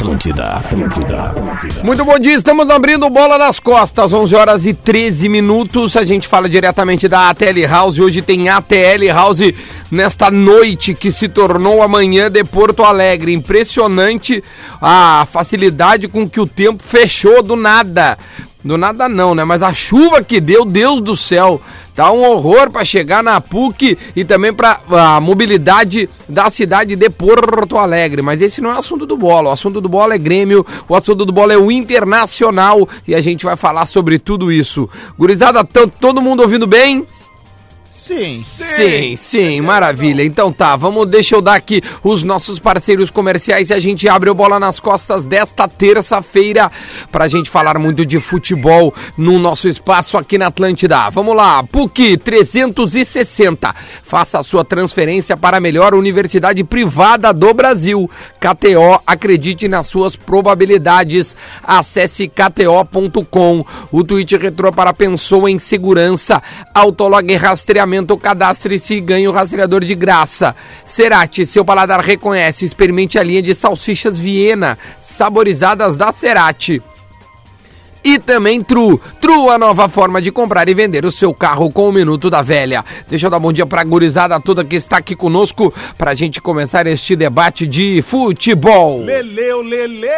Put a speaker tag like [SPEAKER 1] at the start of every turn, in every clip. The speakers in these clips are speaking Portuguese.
[SPEAKER 1] Atlântida, Atlântida, Atlântida.
[SPEAKER 2] Muito bom dia, estamos abrindo bola nas costas, 11 horas e 13 minutos. A gente fala diretamente da ATL House. Hoje tem ATL House nesta noite que se tornou amanhã de Porto Alegre. Impressionante a facilidade com que o tempo fechou do nada. Do nada não, né? Mas a chuva que deu, Deus do céu, tá um horror para chegar na PUC e também para a mobilidade da cidade de Porto Alegre. Mas esse não é assunto do bola. O assunto do bola é Grêmio, o assunto do bola é o Internacional e a gente vai falar sobre tudo isso. Gurizada, todo mundo ouvindo bem?
[SPEAKER 3] Sim.
[SPEAKER 2] Sim, sim, maravilha. Então tá, vamos, deixa eu dar aqui os nossos parceiros comerciais e a gente abre o bola nas costas desta terça-feira pra gente falar muito de futebol no nosso espaço aqui na Atlântida. Vamos lá, PUC 360. Faça a sua transferência para a melhor universidade privada do Brasil. KTO, acredite nas suas probabilidades. Acesse kto.com. O tweet retrô para pensou em segurança. Autolog rastreamento cadastre-se e ganhe o rastreador de graça. Cerati, seu paladar reconhece, experimente a linha de salsichas Viena, saborizadas da Cerati. E também Tru. Tru, a nova forma de comprar e vender o seu carro com o Minuto da Velha. Deixa eu dar bom dia pra gurizada toda que está aqui conosco pra gente começar este debate de futebol.
[SPEAKER 3] Leleu, Lele.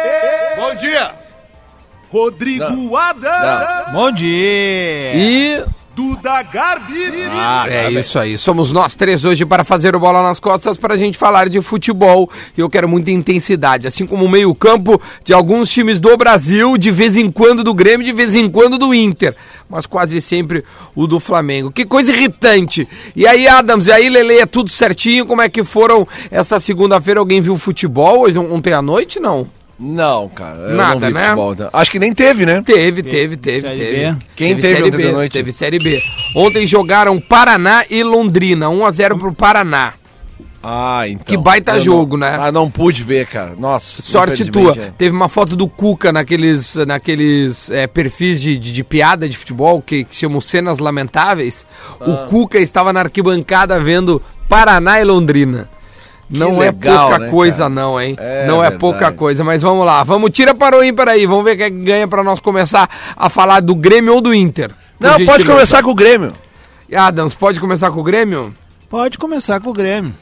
[SPEAKER 4] Bom dia.
[SPEAKER 3] Rodrigo Adams.
[SPEAKER 4] Bom dia.
[SPEAKER 2] E
[SPEAKER 3] Duda Garbi.
[SPEAKER 2] Ah, é isso aí. Somos nós três hoje para fazer o bola nas costas para a gente falar de futebol. E eu quero muita intensidade, assim como o meio-campo de alguns times do Brasil, de vez em quando do Grêmio, de vez em quando do Inter, mas quase sempre o do Flamengo. Que coisa irritante. E aí, Adams, e aí, Lele, é tudo certinho? Como é que foram essa segunda-feira? Alguém viu futebol hoje ontem à noite? Não.
[SPEAKER 4] Não, cara. eu
[SPEAKER 2] Nada,
[SPEAKER 4] não vi
[SPEAKER 2] né?
[SPEAKER 4] futebol, tá? Acho que nem teve, né?
[SPEAKER 2] Teve, teve, teve,
[SPEAKER 3] Série
[SPEAKER 2] teve.
[SPEAKER 3] B?
[SPEAKER 4] Quem teve
[SPEAKER 2] Série
[SPEAKER 4] ontem
[SPEAKER 2] B,
[SPEAKER 4] da noite?
[SPEAKER 2] Teve Série B. Ontem jogaram Paraná e Londrina, 1 a 0 pro Paraná.
[SPEAKER 4] Ah, então.
[SPEAKER 2] Que baita
[SPEAKER 4] Eu
[SPEAKER 2] jogo,
[SPEAKER 4] não-
[SPEAKER 2] né?
[SPEAKER 4] Ah, não pude ver, cara. Nossa.
[SPEAKER 2] Sorte tua.
[SPEAKER 4] é.
[SPEAKER 2] Teve uma foto do Cuca naqueles, naqueles é, perfis de, de, de piada de futebol que, que chamam Cenas Lamentáveis.
[SPEAKER 4] Ah.
[SPEAKER 2] O Cuca estava na arquibancada vendo Paraná e Londrina. Não
[SPEAKER 4] legal,
[SPEAKER 2] é pouca
[SPEAKER 4] né,
[SPEAKER 2] coisa,
[SPEAKER 4] cara?
[SPEAKER 2] não, hein?
[SPEAKER 4] É
[SPEAKER 2] não é
[SPEAKER 4] verdade.
[SPEAKER 2] pouca coisa, mas vamos lá. Vamos, tira para o ímpar aí. Vamos ver quem é que ganha para nós começar a falar do Grêmio ou do Inter.
[SPEAKER 4] Não, pode
[SPEAKER 2] gentileza.
[SPEAKER 4] começar com o Grêmio.
[SPEAKER 2] Adams, pode começar com o Grêmio?
[SPEAKER 3] Pode começar com o Grêmio.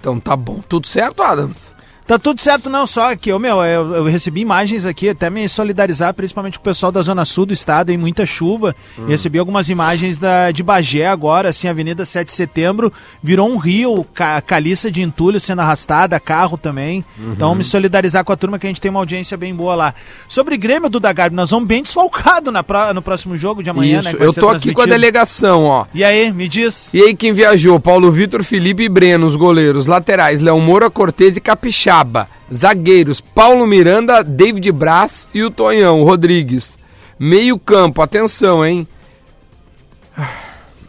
[SPEAKER 2] Então tá bom. Tudo certo, Adams?
[SPEAKER 3] Tá tudo certo, não, só que, ô, meu, eu, eu recebi imagens aqui, até me solidarizar, principalmente com o pessoal da Zona Sul do estado, em muita chuva. Recebi algumas imagens da, de Bagé agora, assim, Avenida 7 de Setembro, virou um rio, ca, caliça de entulho sendo arrastada, carro também. Então, me solidarizar com a turma, que a gente tem uma audiência bem boa lá. Sobre Grêmio, Duda Garbi, nós vamos bem desfalcado na, pro- no próximo jogo de amanhã, né?
[SPEAKER 2] Isso.
[SPEAKER 3] vai
[SPEAKER 2] Eu tô aqui com a delegação, ó.
[SPEAKER 3] E aí, me diz?
[SPEAKER 2] E aí quem viajou? Paulo Vitor, Felipe e Breno, os goleiros. Laterais, Léo Moura, Cortez e Capixaba. Zagueiros, Paulo Miranda, David Braz e o Tonhão, Rodrigues. Meio campo, atenção, hein?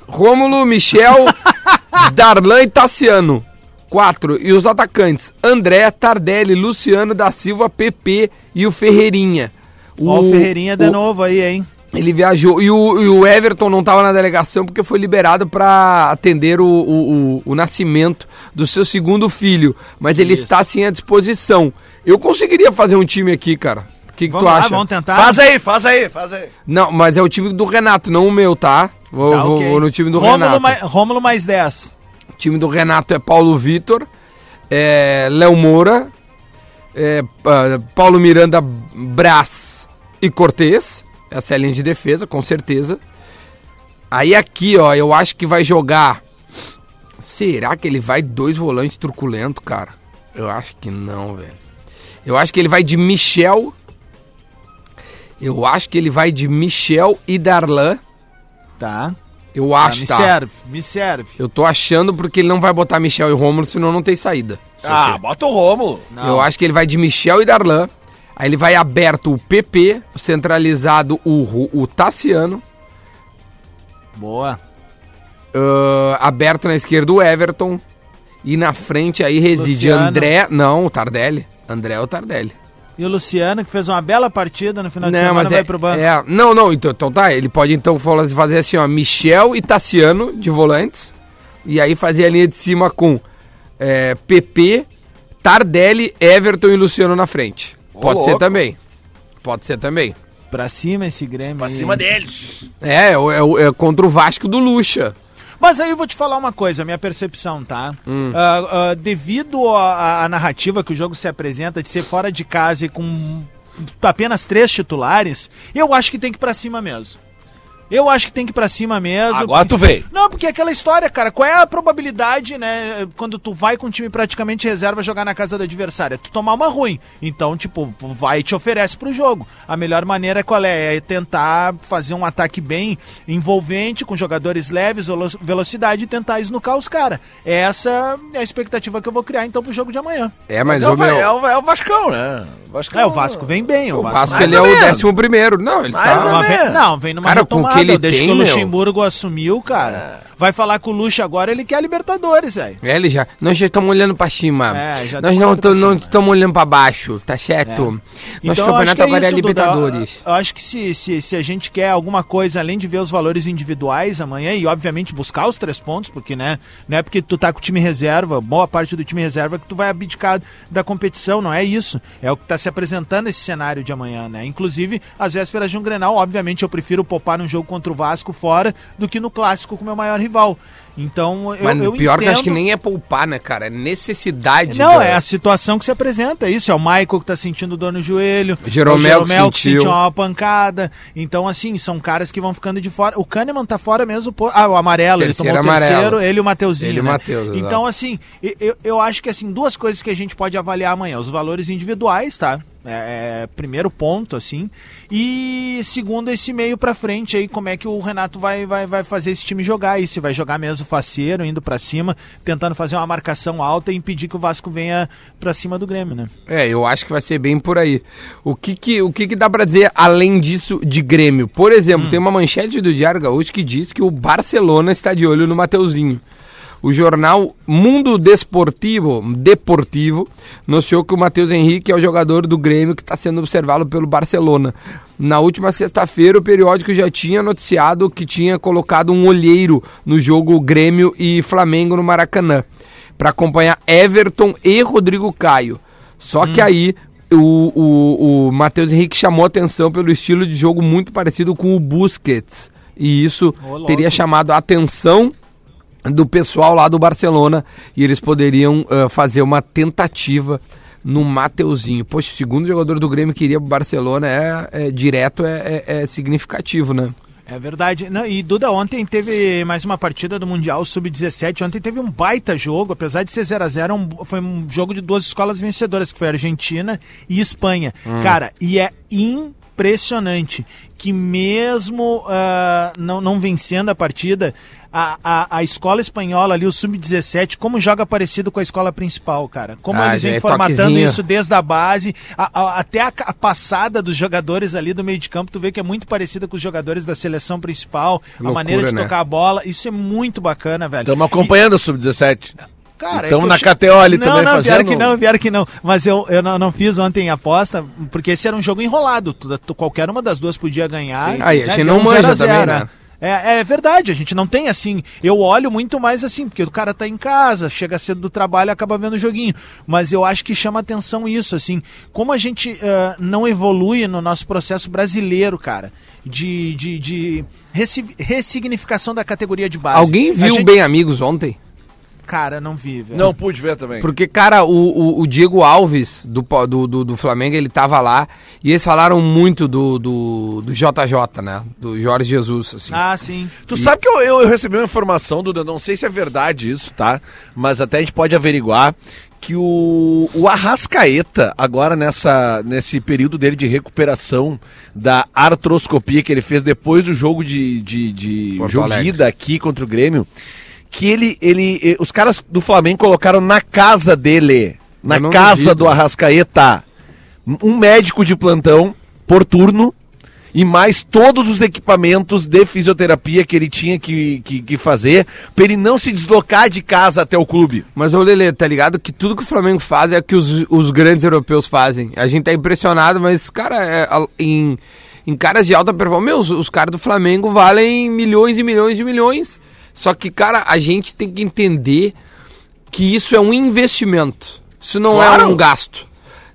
[SPEAKER 2] Rômulo, Michel, Darlan e Tassiano. Quatro. E os atacantes, André, Tardelli, Luciano da Silva, PP e o Ferreirinha.
[SPEAKER 3] Ó, o Ferreirinha de
[SPEAKER 2] o-
[SPEAKER 3] novo aí, hein?
[SPEAKER 2] Ele viajou. E o, e o Everton não estava na delegação porque foi liberado para atender o, o, o- o nascimento do seu segundo filho. Mas ele
[SPEAKER 3] Isso.
[SPEAKER 2] está sim à disposição. Eu conseguiria fazer um time aqui, cara. O que, que tu
[SPEAKER 3] lá,
[SPEAKER 2] acha?
[SPEAKER 3] vamos tentar.
[SPEAKER 4] Faz aí, faz aí, faz aí.
[SPEAKER 2] Não, mas é o time do Renato, não o meu, tá? Vou,
[SPEAKER 3] Tá,
[SPEAKER 2] vou-
[SPEAKER 3] ok.
[SPEAKER 2] vou no time do
[SPEAKER 3] Rômulo
[SPEAKER 2] Renato.
[SPEAKER 3] mais, Rômulo mais 10.
[SPEAKER 2] O time do Renato é Paulo Vitor, é Léo Moura, é, ah, Paulo Miranda, Brás e Cortez. Essa é a linha de defesa, com certeza. Aí aqui, ó, eu acho que vai jogar. Será que ele vai dois volantes truculento, cara? Eu acho que não, velho. Eu acho que ele vai de Michel. Eu acho que ele vai de Michel e Darlan.
[SPEAKER 3] Tá.
[SPEAKER 2] Eu
[SPEAKER 3] Ah,
[SPEAKER 2] acho,
[SPEAKER 3] me
[SPEAKER 2] tá?
[SPEAKER 3] serve, me serve.
[SPEAKER 2] Eu tô achando porque ele não vai botar Michel e Rômulo, senão não tem saída.
[SPEAKER 4] Ah, bota o Rômulo.
[SPEAKER 2] Eu acho que ele vai de Michel e Darlan. Aí ele vai aberto o PP, centralizado o, o Tassiano.
[SPEAKER 3] Boa.
[SPEAKER 2] ah, aberto na esquerda o Everton. E na frente aí reside
[SPEAKER 3] Luciano.
[SPEAKER 2] André. Não, o Tardelli. André é o Tardelli.
[SPEAKER 3] E o Luciano, que fez uma bela partida no final de
[SPEAKER 2] Não,
[SPEAKER 3] semana,
[SPEAKER 2] mas
[SPEAKER 3] vai
[SPEAKER 2] é,
[SPEAKER 3] pro banco.
[SPEAKER 2] é- Não, não, então, então tá. Ele pode então fazer assim, ó. Michel e Tassiano de volantes. E aí fazer a linha de cima com é, PP, Tardelli, Everton e Luciano na frente. Pode ser
[SPEAKER 4] louco.
[SPEAKER 2] também. Pode ser também.
[SPEAKER 3] Pra cima esse Grêmio
[SPEAKER 4] Pra
[SPEAKER 3] aí.
[SPEAKER 4] cima deles.
[SPEAKER 2] É, é, é é contra o Vasco do Lucha.
[SPEAKER 3] Mas aí eu vou te falar uma coisa, minha percepção, tá?
[SPEAKER 2] Hum.
[SPEAKER 3] Ah, ah, devido à à narrativa que o jogo se apresenta, de ser fora de casa e com apenas três titulares, eu acho que tem que ir pra cima mesmo. Eu acho que tem que ir pra cima mesmo.
[SPEAKER 4] Agora tu veio.
[SPEAKER 3] Não, porque é aquela história, cara. Qual é a probabilidade, né, quando tu vai com um time praticamente reserva jogar na casa do adversário? É tu tomar uma ruim. Então, tipo, vai e te oferece pro jogo. A melhor maneira qual é? É tentar fazer um ataque bem envolvente, com jogadores leves, velo- velocidade e tentar esnucar os caras. Essa é a expectativa que eu vou criar, então, pro jogo de amanhã.
[SPEAKER 2] É, mas
[SPEAKER 4] é,
[SPEAKER 2] o meu.
[SPEAKER 4] é, o, é o Vascão, né? O Vascão,
[SPEAKER 3] É, o Vasco vem bem.
[SPEAKER 2] O
[SPEAKER 3] O
[SPEAKER 2] Vasco,
[SPEAKER 3] mais
[SPEAKER 2] ele é o décimo primeiro. Não, ele
[SPEAKER 4] Mais
[SPEAKER 2] tá.
[SPEAKER 3] vem- não, vem numa
[SPEAKER 2] Cara,
[SPEAKER 3] retomada.
[SPEAKER 2] Que ele
[SPEAKER 3] Desde
[SPEAKER 2] tem,
[SPEAKER 3] que o
[SPEAKER 2] meu.
[SPEAKER 3] Luxemburgo assumiu, cara. Vai falar com o Luxo agora, ele quer a Libertadores, velho.
[SPEAKER 2] É, ele já. Nós já estamos olhando pra cima.
[SPEAKER 3] É, já
[SPEAKER 2] Nós
[SPEAKER 3] tamo
[SPEAKER 2] não estamos olhando pra baixo, tá certo? Nosso
[SPEAKER 3] Então,
[SPEAKER 2] campeonato
[SPEAKER 3] é
[SPEAKER 2] agora é
[SPEAKER 3] isso, Duda.
[SPEAKER 2] Libertadores.
[SPEAKER 3] Eu acho que se, se, se a gente quer alguma coisa, além de ver os valores individuais amanhã, e obviamente buscar os três pontos, porque né, não é porque tu tá com o time reserva, boa parte do time reserva, que tu vai abdicar da competição, não é isso. É o que tá se apresentando esse cenário de amanhã, né? Inclusive, às vésperas de um Grenal, obviamente eu prefiro poupar num jogo contra o Vasco fora do que no clássico com o meu maior rival. Então, eu,
[SPEAKER 2] Mas
[SPEAKER 3] eu
[SPEAKER 2] pior que eu acho que
[SPEAKER 3] entendo-
[SPEAKER 2] nem é poupar, né, cara? É necessidade.
[SPEAKER 3] não,
[SPEAKER 2] da-
[SPEAKER 3] é a situação que se apresenta, é isso. É o Michael que tá sentindo dor no joelho.
[SPEAKER 2] Jeromel
[SPEAKER 3] é o
[SPEAKER 2] que
[SPEAKER 3] Jeromel que,
[SPEAKER 2] sentiu.
[SPEAKER 3] sentiu uma pancada. Então, assim, são caras que vão ficando de fora. O Kahneman tá fora mesmo. Por... Ah, o amarelo,
[SPEAKER 2] Terceiro
[SPEAKER 3] ele tomou o
[SPEAKER 2] amarelo.
[SPEAKER 3] terceiro, ele e o Mateuzinho.
[SPEAKER 2] Ele e o
[SPEAKER 3] né?
[SPEAKER 2] Mateus.
[SPEAKER 3] Então, assim, eu, eu acho que assim, duas coisas que a gente pode avaliar amanhã. Os valores individuais, tá? É, é, primeiro ponto, assim. E segundo, esse meio pra frente aí, como é que o Renato vai, vai, vai fazer esse time jogar aí? Se vai jogar mesmo faceiro, indo pra cima, tentando fazer uma marcação alta e impedir que o Vasco venha pra cima do Grêmio, né?
[SPEAKER 2] É, eu acho que vai ser bem por aí. O que que, o que, que dá pra dizer além disso de Grêmio? Por exemplo,
[SPEAKER 3] Hum.
[SPEAKER 2] tem uma manchete do Diário Gaúcho que diz que o Barcelona está de olho no Mateuzinho. O jornal Mundo Desportivo, Deportivo noticiou que o Matheus Henrique é o jogador do Grêmio que está sendo observado pelo Barcelona. Na última sexta-feira, o periódico já tinha noticiado que tinha colocado um olheiro no jogo Grêmio e Flamengo no Maracanã para acompanhar Everton e Rodrigo Caio. Só
[SPEAKER 3] Hum.
[SPEAKER 2] que aí o, o, o Matheus Henrique chamou atenção pelo estilo de jogo muito parecido com o Busquets. E isso
[SPEAKER 3] Ô,
[SPEAKER 2] teria chamado a atenção do pessoal lá do Barcelona e eles poderiam ah, fazer uma tentativa no Mateuzinho. Poxa, o segundo jogador do Grêmio que iria pro Barcelona é, é direto, é, é- é significativo, né?
[SPEAKER 3] É verdade. Não, e Duda, ontem teve mais uma partida do Mundial Sub-17. Ontem teve um baita jogo, apesar de ser 0x0, um, foi um jogo de duas escolas vencedoras, que foi Argentina e Espanha. Cara, e é impressionante que mesmo ah, não, não vencendo a partida, a, a, a escola espanhola ali, o Sub-17, como joga parecido com a escola principal, cara. Como
[SPEAKER 2] Ah,
[SPEAKER 3] eles vêm
[SPEAKER 2] é
[SPEAKER 3] formatando
[SPEAKER 2] toquezinho.
[SPEAKER 3] isso desde a base, a- a- até a, a passada dos jogadores ali do meio de campo, tu vê que é muito parecida com os jogadores da seleção principal, a
[SPEAKER 2] Loucura,
[SPEAKER 3] maneira de
[SPEAKER 2] né?
[SPEAKER 3] tocar a bola, isso é muito bacana, velho.
[SPEAKER 4] Estamos acompanhando o Sub-17.
[SPEAKER 3] Cara, é
[SPEAKER 4] na
[SPEAKER 3] eu che-
[SPEAKER 4] também
[SPEAKER 3] Não,
[SPEAKER 4] fazendo-
[SPEAKER 3] que não, pior que não. Mas eu, eu não, não fiz ontem a aposta, porque esse era um jogo enrolado. Qualquer uma das duas podia ganhar.
[SPEAKER 2] Sim. Aí, a gente não manja
[SPEAKER 3] 0 a 0,
[SPEAKER 2] também, né?
[SPEAKER 3] É, é verdade, a gente não tem assim. Eu olho muito mais assim, porque o cara tá em casa, chega cedo do trabalho e acaba vendo o joguinho. Mas eu acho que chama atenção isso, assim. Como a gente ah, não evolui no nosso processo brasileiro, cara, de, de, de ressi- ressignificação da categoria de base.
[SPEAKER 2] Alguém viu
[SPEAKER 3] gente-
[SPEAKER 2] Bem Amigos ontem?
[SPEAKER 3] Cara, não vi, velho.
[SPEAKER 4] Não pude ver também.
[SPEAKER 2] Porque, cara, o, o, o Diego Alves do, do, do, do Flamengo, ele tava lá e eles falaram muito do, do, do JJ, né? Do Jorge Jesus, assim.
[SPEAKER 3] Ah, sim.
[SPEAKER 4] Tu sabe que eu, eu, eu recebi uma informação, Duda, não sei se é verdade isso, tá? Mas até a gente pode averiguar que o, o Arrascaeta, agora nessa, nesse período dele de recuperação da artroscopia que ele fez depois do jogo de, de, de de ida aqui contra o Grêmio, que ele, ele, eh, os caras do Flamengo colocaram na casa dele, na casa
[SPEAKER 2] duvido.
[SPEAKER 4] do Arrascaeta, um médico de plantão por turno e mais todos os equipamentos de fisioterapia que ele tinha que, que, que fazer para ele não se deslocar de casa até o clube.
[SPEAKER 2] Mas, ô Lele, tá ligado que tudo que o Flamengo faz é o que os, os grandes europeus fazem. A gente tá impressionado, mas, cara, é, em, em caras de alta performance, meu, os, os caras do Flamengo valem milhões e milhões de milhões. Só que, cara, a gente tem que entender que isso é um investimento. Isso não é
[SPEAKER 4] Claro.
[SPEAKER 2] um gasto.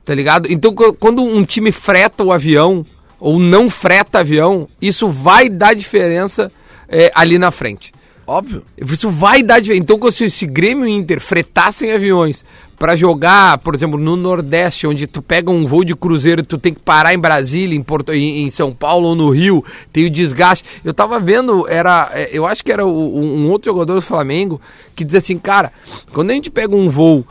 [SPEAKER 2] Tá ligado? Então, qu- quando um time freta o avião ou não freta avião, isso vai dar diferença é, ali na frente.
[SPEAKER 4] Óbvio.
[SPEAKER 2] Isso vai dar diferença. Então, se, se Grêmio e Inter fretassem aviões pra jogar, por exemplo, no Nordeste, onde tu pega um voo de cruzeiro e tu tem que parar em Brasília, em, Porto, em, em São Paulo ou no Rio, tem o desgaste. Eu tava vendo, era, é, eu acho que era o- um outro jogador do Flamengo que diz assim, cara, quando a gente pega um voo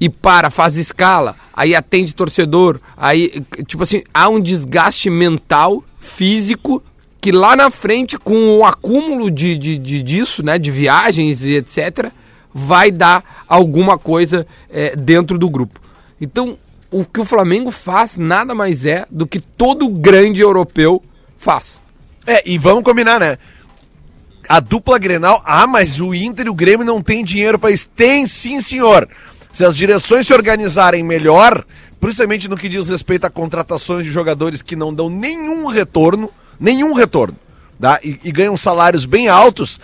[SPEAKER 2] e para, faz escala, aí atende torcedor, aí, tipo assim, há um desgaste mental, físico, que lá na frente, com o acúmulo de, de, de- disso, né, de viagens e etc., vai dar alguma coisa é, dentro do grupo. Então, o que o Flamengo faz nada mais é do que todo grande europeu faz.
[SPEAKER 4] É, e vamos combinar, né? A dupla Grenal, ah, mas o Inter e o Grêmio não tem dinheiro para isso. Tem sim, senhor. Se as direções se organizarem melhor, principalmente no que diz respeito a contratações de jogadores que não dão nenhum retorno, nenhum retorno, tá? e, e ganham salários bem altos,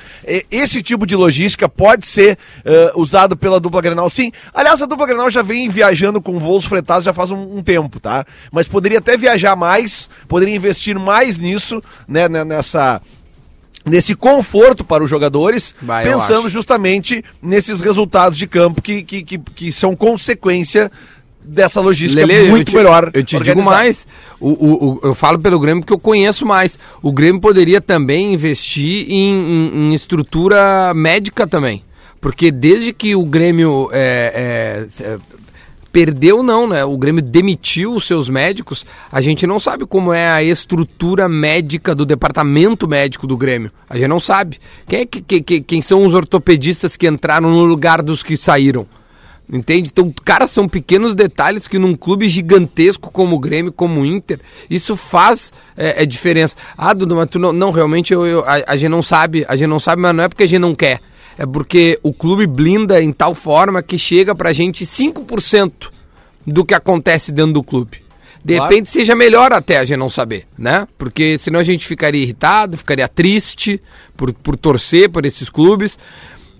[SPEAKER 4] esse tipo de logística pode ser eh, usado pela dupla Grenal, sim. Aliás, a dupla Grenal já vem viajando com voos fretados já faz um, um tempo, tá? Mas poderia até viajar mais, poderia investir mais nisso, né, né, nessa nesse conforto para os jogadores,
[SPEAKER 2] eu
[SPEAKER 4] pensando justamente nesses resultados de campo que, que, que, que são consequência dessa logística muito
[SPEAKER 2] eu te,
[SPEAKER 4] melhor.
[SPEAKER 2] Eu te digo
[SPEAKER 4] organizada.
[SPEAKER 2] mais, o, o- o- eu falo pelo Grêmio porque eu conheço mais. O Grêmio poderia também investir em, em- em estrutura médica também. Porque desde que o Grêmio é, é, é, perdeu, não, né? O Grêmio demitiu os seus médicos, a gente não sabe como é a estrutura médica do departamento médico do Grêmio. A gente não sabe. Quem, é que, que- que- quem são os ortopedistas que entraram no lugar dos que saíram? Entende? Então, cara, são pequenos detalhes que num clube gigantesco como o Grêmio, como o Inter, isso faz é, é diferença. Ah, Dudu, mas tu não, não realmente eu, eu- a, a gente não sabe, a gente não sabe, mas não é porque a gente não quer. É porque o clube blinda em tal forma que chega pra gente 5% do que acontece dentro do clube. De
[SPEAKER 4] Claro.
[SPEAKER 2] repente seja melhor até a gente não saber, né? Porque senão a gente ficaria irritado, ficaria triste por, por torcer por esses clubes.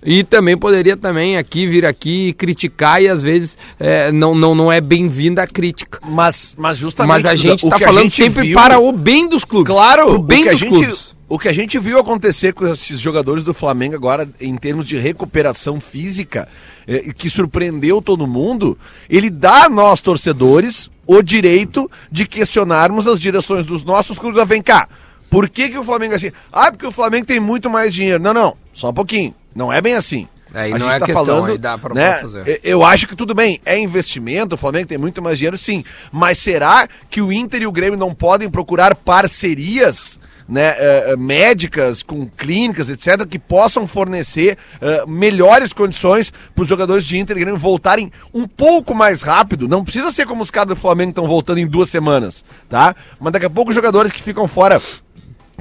[SPEAKER 2] E também poderia também aqui vir aqui e criticar e às vezes é, não, não, não é bem-vinda a crítica.
[SPEAKER 4] Mas, mas justamente
[SPEAKER 2] Mas a gente está falando
[SPEAKER 4] gente
[SPEAKER 2] sempre
[SPEAKER 4] viu-
[SPEAKER 2] para o bem dos clubes.
[SPEAKER 4] Claro,
[SPEAKER 2] o bem
[SPEAKER 4] o
[SPEAKER 2] dos
[SPEAKER 4] gente,
[SPEAKER 2] clubes.
[SPEAKER 4] O que a gente viu acontecer com esses jogadores do Flamengo agora, em termos de recuperação física, eh, que surpreendeu todo mundo, ele dá a nós, torcedores, o direito de questionarmos as direções dos nossos clubes. Ah, Vem cá, por que, que o Flamengo é assim? Ah, porque o Flamengo tem muito mais dinheiro. Não, não, só um pouquinho. Não é bem assim.
[SPEAKER 2] Aí
[SPEAKER 4] A
[SPEAKER 2] não
[SPEAKER 4] gente
[SPEAKER 2] é
[SPEAKER 4] tá
[SPEAKER 2] questão,
[SPEAKER 4] falando,
[SPEAKER 2] aí dá pra
[SPEAKER 4] né,
[SPEAKER 2] fazer.
[SPEAKER 4] Eu acho que tudo bem, é investimento, o Flamengo tem muito mais dinheiro, sim. Mas será que o Inter e o Grêmio não podem procurar parcerias? Né, eh, médicas, com clínicas, etc., que possam fornecer eh, melhores condições para os jogadores de Inter e Grêmio voltarem um pouco mais rápido. Não precisa ser como os caras do Flamengo estão voltando em duas semanas, tá? Mas daqui a pouco os jogadores que ficam fora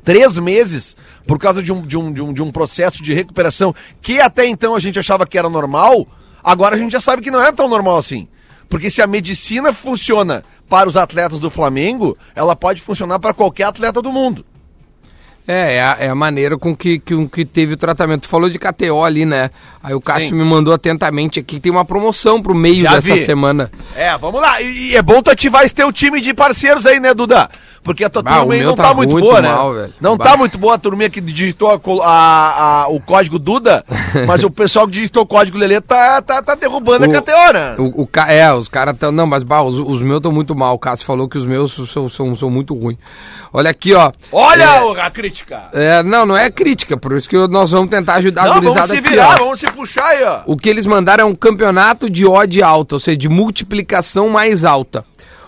[SPEAKER 4] três meses por causa de um, de, um, de, um, de um processo de recuperação que até então a gente achava que era normal, agora a gente já sabe que não é tão normal assim. Porque se a medicina funciona para os atletas do Flamengo, ela pode funcionar para qualquer atleta do mundo.
[SPEAKER 2] É, é a, é a maneira com que, que, que teve o tratamento. Tu falou de KTO ali, né? Aí o Cássio
[SPEAKER 4] Sim.
[SPEAKER 2] me mandou atentamente aqui, tem uma promoção pro meio
[SPEAKER 4] Já
[SPEAKER 2] dessa
[SPEAKER 4] vi.
[SPEAKER 2] semana.
[SPEAKER 4] É, vamos lá. E, e é bom tu ativar esse teu time de parceiros aí, né, Duda? Porque a tua
[SPEAKER 2] Bah,
[SPEAKER 4] turma aí não
[SPEAKER 2] tá
[SPEAKER 4] tá, muito
[SPEAKER 2] muito
[SPEAKER 4] boa,
[SPEAKER 2] mal,
[SPEAKER 4] né?
[SPEAKER 2] velho.
[SPEAKER 4] Não
[SPEAKER 2] Bah.
[SPEAKER 4] tá muito boa a turminha que digitou a a- a- o código Duda, mas o pessoal que digitou o código Lelê tá, tá, tá derrubando
[SPEAKER 2] O-
[SPEAKER 4] a KTO, né?
[SPEAKER 2] O, o é, os caras estão. Não, mas bah, os, os meus estão muito mal. O Cássio falou que os meus são, são, são muito ruins. Olha aqui, ó.
[SPEAKER 4] Olha
[SPEAKER 2] É,
[SPEAKER 4] a crítica!
[SPEAKER 2] é, não, não é crítica, por isso que nós vamos tentar ajudar a
[SPEAKER 4] Não, vamos
[SPEAKER 2] gurizada
[SPEAKER 4] se
[SPEAKER 2] aqui,
[SPEAKER 4] virar,
[SPEAKER 2] ó.
[SPEAKER 4] vamos se puxar aí, ó.
[SPEAKER 2] O que eles mandaram é um campeonato de odd alta, ou seja, de multiplicação mais alta.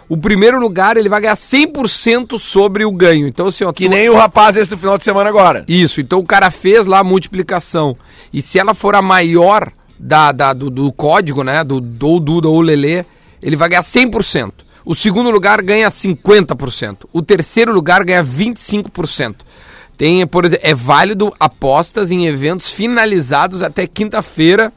[SPEAKER 2] O primeiro lugar, ele vai ganhar 100% sobre o ganho. Então, assim, ó,
[SPEAKER 4] Que
[SPEAKER 2] tu-
[SPEAKER 4] nem o rapaz esse do final de semana agora.
[SPEAKER 2] Isso, então o cara fez lá a multiplicação. E se ela for a maior da, da- do, do código, né? Do, do Duda ou Lelê, ele vai ganhar 100%. O segundo lugar ganha 50%. O terceiro lugar ganha 25%. Tem, por exemplo, é válido apostas em eventos finalizados até quinta-feira,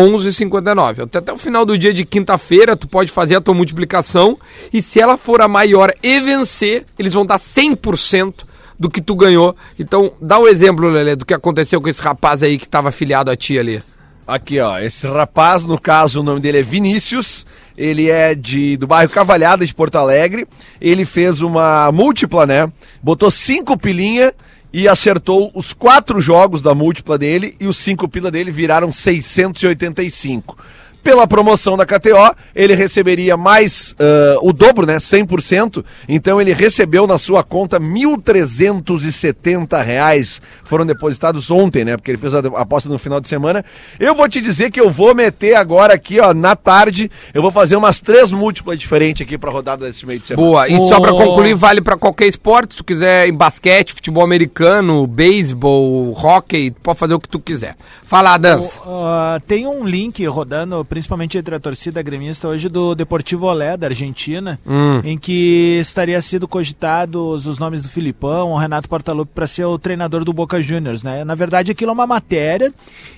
[SPEAKER 2] 11h59. Até, até o final do dia de quinta-feira, tu pode fazer a tua multiplicação e se ela for a maior e vencer, eles vão dar 100% do que tu ganhou. Então, dá o exemplo, Lelê, do que aconteceu com esse rapaz aí que estava afiliado a ti ali.
[SPEAKER 4] Aqui, ó, esse rapaz, no caso, o nome dele é Vinícius. Ele é de do bairro Cavalhada de Porto Alegre. Ele fez uma múltipla, né? Botou cinco pilinha e acertou os quatro jogos da múltipla dele e os cinco pila dele viraram 685. Pela promoção da KTO, ele receberia mais uh, o dobro, né? 100%. Então ele recebeu na sua conta 1.370 reais. Foram depositados ontem, né? Porque ele fez a aposta no final de semana. Eu vou te dizer que eu vou meter agora aqui, ó, na tarde. Eu vou fazer umas três múltiplas diferentes aqui pra rodada desse meio de semana.
[SPEAKER 2] Boa. E só pra concluir, vale pra qualquer esporte. Se tu quiser em basquete, futebol americano, beisebol, hockey, pode fazer o que tu quiser. Fala, Adams.
[SPEAKER 3] Uh, tem um link rodando, principalmente entre a torcida gremista hoje, do Deportivo Olé, da Argentina,
[SPEAKER 2] Hum.
[SPEAKER 3] em que estaria sido cogitados os nomes do Filipão, o Renato Portaluppi, para ser o treinador do Boca Juniors, né? Na verdade, aquilo é uma matéria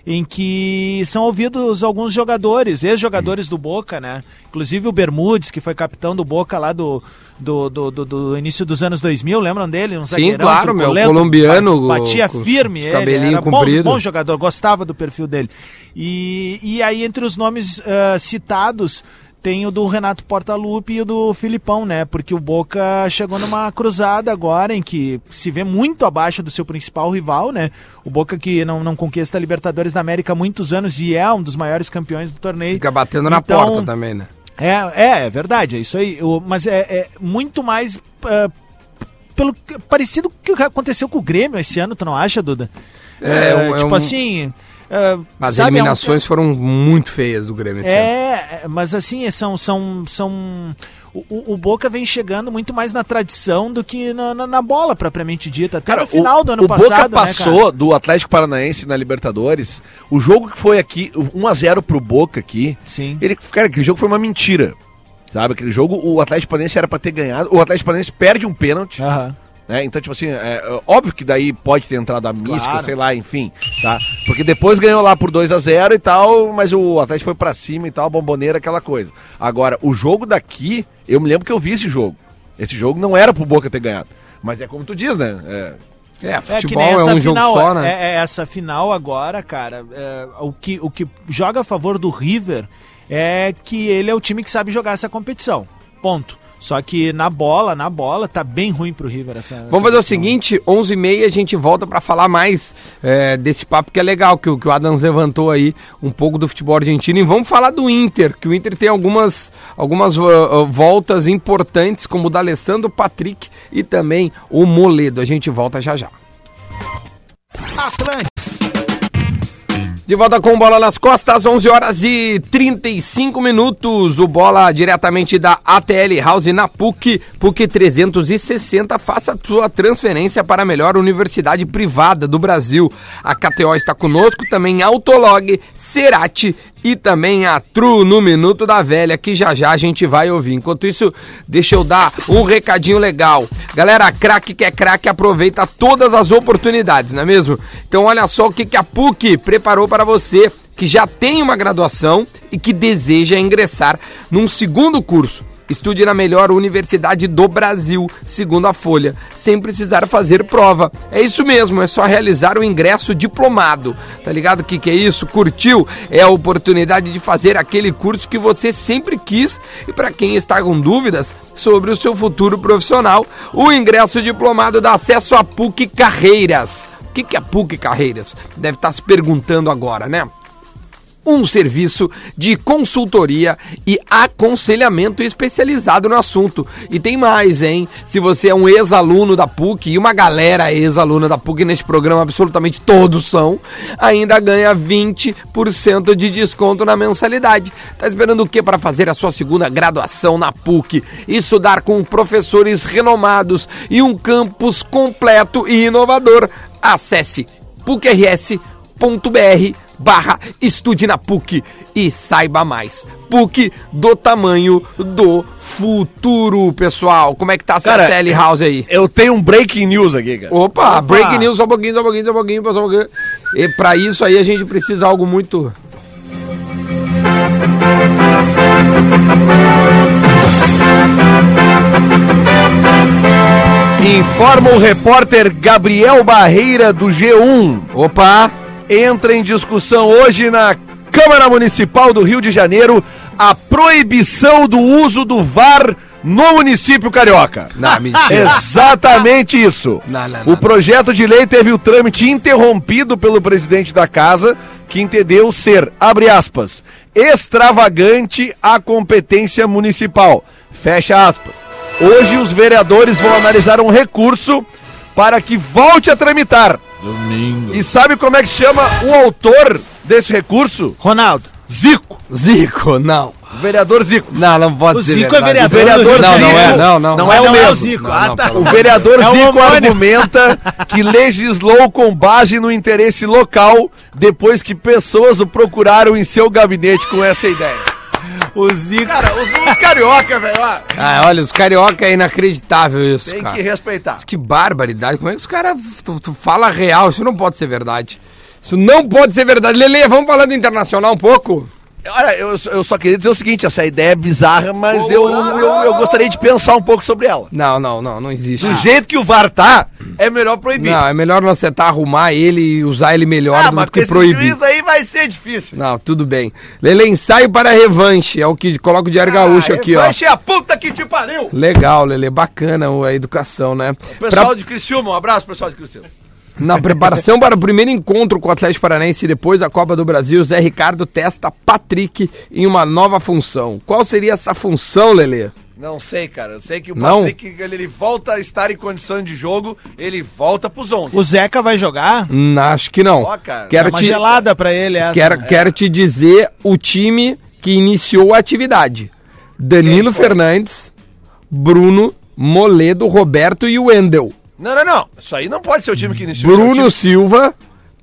[SPEAKER 3] em que são ouvidos alguns jogadores, ex-jogadores do Boca, né? Inclusive o Bermudes, que foi capitão do Boca lá do, do, do, do- do início dos anos 2000, lembram dele? Um
[SPEAKER 2] Sim, claro, meu, colombiano,
[SPEAKER 3] ba- Batia
[SPEAKER 2] com
[SPEAKER 3] firme,
[SPEAKER 2] os
[SPEAKER 3] ele, era bom, bom jogador, gostava do perfil dele. E, e aí, entre os nomes ah, citados, tem o do Renato Portaluppi e o do Filipão, né? Porque o Boca chegou numa cruzada agora em que se vê muito abaixo do seu principal rival, né? O Boca que não, não conquista a Libertadores da América há muitos anos e é um dos maiores campeões do torneio.
[SPEAKER 2] Fica batendo na
[SPEAKER 3] Então,
[SPEAKER 2] porta também, né?
[SPEAKER 3] É, é, é verdade, é isso aí. O- mas é, é muito mais ah, pelo parecido com o que aconteceu com o Grêmio esse ano, tu não acha, Duda?
[SPEAKER 2] É,
[SPEAKER 3] É,
[SPEAKER 2] um- é
[SPEAKER 3] tipo
[SPEAKER 2] um-
[SPEAKER 3] assim. Ah,
[SPEAKER 2] As
[SPEAKER 3] sabe, é um-
[SPEAKER 2] eliminações foram muito feias do Grêmio
[SPEAKER 3] é, é, mas assim, são. são, são o, o- o Boca vem chegando muito mais na tradição do que na, na, na bola propriamente dita. Até no final do ano
[SPEAKER 4] o
[SPEAKER 3] passado.
[SPEAKER 4] Boca
[SPEAKER 3] né,
[SPEAKER 4] passou
[SPEAKER 3] cara?
[SPEAKER 4] do Atlético Paranaense na Libertadores. O jogo que foi aqui, o 1x0 pro Boca aqui.
[SPEAKER 3] Sim.
[SPEAKER 4] Ele, cara, aquele jogo foi uma mentira. Sabe? Aquele jogo, o Atlético Paranaense era pra ter ganhado. O Atlético Paranaense perde um pênalti.
[SPEAKER 3] Aham.
[SPEAKER 4] Né? Então, tipo assim, é, é, óbvio que daí pode ter entrado a mística,
[SPEAKER 3] Claro.
[SPEAKER 4] sei lá, enfim, tá? Porque depois ganhou lá por 2 a 0 e tal, mas o Atlético foi pra cima e tal, bomboneira, aquela coisa. Agora, o jogo daqui, eu me lembro que eu vi esse jogo. Esse jogo não era pro Boca ter ganhado. Mas é como tu diz, né? É,
[SPEAKER 2] É,
[SPEAKER 3] É
[SPEAKER 2] futebol é,
[SPEAKER 3] essa
[SPEAKER 2] um jogo
[SPEAKER 3] final,
[SPEAKER 2] só, né?
[SPEAKER 3] É, é essa final agora, cara. é, o, que, o que joga a favor do River é que ele é o time que sabe jogar essa competição. Ponto. Só que na bola, na bola, tá bem ruim pro River essa.
[SPEAKER 2] Vamos
[SPEAKER 3] essa
[SPEAKER 2] fazer o seguinte, 11h30 a gente volta pra falar mais é, desse papo que é legal, que, o- que o Adams levantou aí, um pouco do futebol argentino. E vamos falar do Inter, que o Inter tem algumas, algumas ah, voltas importantes, como o da Alessandro, o Patrick e também o Moledo. A gente volta já já.
[SPEAKER 3] Atlântico.
[SPEAKER 2] De volta com bola nas costas, 11 horas e 35 minutos. O bola diretamente da ATL House na PUC, PUC 360. Faça sua transferência para a melhor universidade privada do Brasil. A KTO está conosco, também Autolog, Cerati e também a Tru no Minuto da Velha, que já já a gente vai ouvir. Enquanto isso, deixa eu dar um recadinho legal. Galera, craque que é craque, aproveita todas as oportunidades, não é mesmo? Então olha só o que, a PUC preparou para você que já tem uma graduação e que deseja ingressar num segundo curso. Estude na melhor universidade do Brasil, segundo a Folha, sem precisar fazer prova. É isso mesmo, é só realizar o ingresso diplomado. Tá ligado o que, que é isso? Curtiu? É a oportunidade de fazer aquele curso que você sempre quis. E para quem está com dúvidas sobre o seu futuro profissional, o ingresso diplomado dá acesso a PUC Carreiras. O que, que é PUC Carreiras? Deve estar se perguntando agora, né? Um serviço de consultoria e aconselhamento especializado no assunto. E tem mais, hein? Se você é um ex-aluno da PUC e uma galera ex-aluna da PUC neste programa, absolutamente todos são, ainda ganha 20% de desconto na mensalidade. Tá esperando o que para fazer a sua segunda graduação na PUC? Estudar com professores renomados e um campus completo e inovador. Acesse pucrs.br barra estude na PUC e saiba mais. PUC do tamanho do futuro, pessoal. Como é que tá essa
[SPEAKER 4] Cara,
[SPEAKER 2] tele house aí?
[SPEAKER 4] eu tenho um breaking news aqui, cara.
[SPEAKER 2] Opa, break news, só um pouquinho, só um pouquinho, só um pouquinho, só um pouquinho. E pra isso aí a gente precisa de algo muito...
[SPEAKER 4] Informa o repórter Gabriel Barreira do G1.
[SPEAKER 2] Opa,
[SPEAKER 4] Entra em discussão hoje na Câmara Municipal do Rio de Janeiro a proibição do uso do VAR no município carioca.
[SPEAKER 2] Não, mentira.
[SPEAKER 4] Exatamente isso.
[SPEAKER 2] Não, não,
[SPEAKER 4] o projeto de lei teve o trâmite interrompido pelo presidente da casa, que entendeu ser, abre aspas, extravagante a competência municipal. Fecha aspas. Hoje os vereadores vão analisar um recurso para que volte a tramitar.
[SPEAKER 3] Domingo.
[SPEAKER 4] E sabe como é que chama o autor desse recurso?
[SPEAKER 3] Ronaldo.
[SPEAKER 4] Zico.
[SPEAKER 2] Zico, não.
[SPEAKER 4] O vereador Zico.
[SPEAKER 2] Não, não pode
[SPEAKER 3] O
[SPEAKER 2] ser
[SPEAKER 3] Zico é
[SPEAKER 2] verdade.
[SPEAKER 3] vereador
[SPEAKER 4] do
[SPEAKER 2] Não, não
[SPEAKER 4] Zico.
[SPEAKER 2] é, não, não.
[SPEAKER 4] Não é o
[SPEAKER 3] não
[SPEAKER 4] mesmo.
[SPEAKER 3] Zico.
[SPEAKER 2] Não,
[SPEAKER 3] ah,
[SPEAKER 2] não,
[SPEAKER 3] tá.
[SPEAKER 4] O vereador
[SPEAKER 3] É o
[SPEAKER 4] Zico
[SPEAKER 3] homônimo.
[SPEAKER 4] argumenta que legislou com base no interesse local depois que pessoas o procuraram em seu gabinete com essa ideia.
[SPEAKER 3] O Zico.
[SPEAKER 4] Cara, os, os carioca, velho,
[SPEAKER 2] Ah, olha, os carioca é inacreditável isso,
[SPEAKER 4] tem
[SPEAKER 2] cara.
[SPEAKER 4] que respeitar.
[SPEAKER 2] Que barbaridade. Como é que os caras. Tu, tu fala real, isso não pode ser verdade. Isso não pode ser verdade. Lele, vamos falar do internacional um pouco?
[SPEAKER 4] Olha, eu, eu só queria dizer o seguinte, essa ideia é bizarra, mas eu, eu, eu gostaria de pensar um pouco sobre ela.
[SPEAKER 2] Não, não, não, não existe.
[SPEAKER 4] Do jeito que o VAR tá, é melhor proibir.
[SPEAKER 2] Não, é melhor não acertar, arrumar ele e usar ele melhor
[SPEAKER 4] ah,
[SPEAKER 2] do
[SPEAKER 4] mas
[SPEAKER 2] que proibir.
[SPEAKER 4] juiz aí vai ser difícil.
[SPEAKER 2] Não, tudo bem. Lele, ensaio para a revanche. É o que coloca o Diário Gaúcho aqui, ó.
[SPEAKER 4] Vai ser a puta que te pariu.
[SPEAKER 2] Legal, Lele, bacana a educação, né?
[SPEAKER 4] Pessoal
[SPEAKER 2] Pra-
[SPEAKER 4] de Criciúma, um abraço pessoal de Criciúma.
[SPEAKER 2] Na preparação para o primeiro encontro com o Atlético Paranaense e depois da Copa do Brasil, Zé Ricardo testa Patrick em uma nova função. Qual seria essa função, Lele?
[SPEAKER 4] Não sei, cara. Eu sei que o
[SPEAKER 2] Não?
[SPEAKER 4] Patrick, ele, ele volta a estar em condição de jogo, ele volta pros 11.
[SPEAKER 3] O Zeca vai jogar?
[SPEAKER 2] Hum, acho que não.
[SPEAKER 4] Ó, cara.
[SPEAKER 3] É
[SPEAKER 2] quero,
[SPEAKER 3] uma
[SPEAKER 2] te,
[SPEAKER 3] gelada pra ele essa.
[SPEAKER 2] quero, quero te dizer o time que iniciou a atividade: Danilo? Fernandes, Bruno, Moledo, Roberto e Wendel.
[SPEAKER 4] Não, não, não. Isso aí não pode ser o time que iniciou.
[SPEAKER 2] Bruno Silva,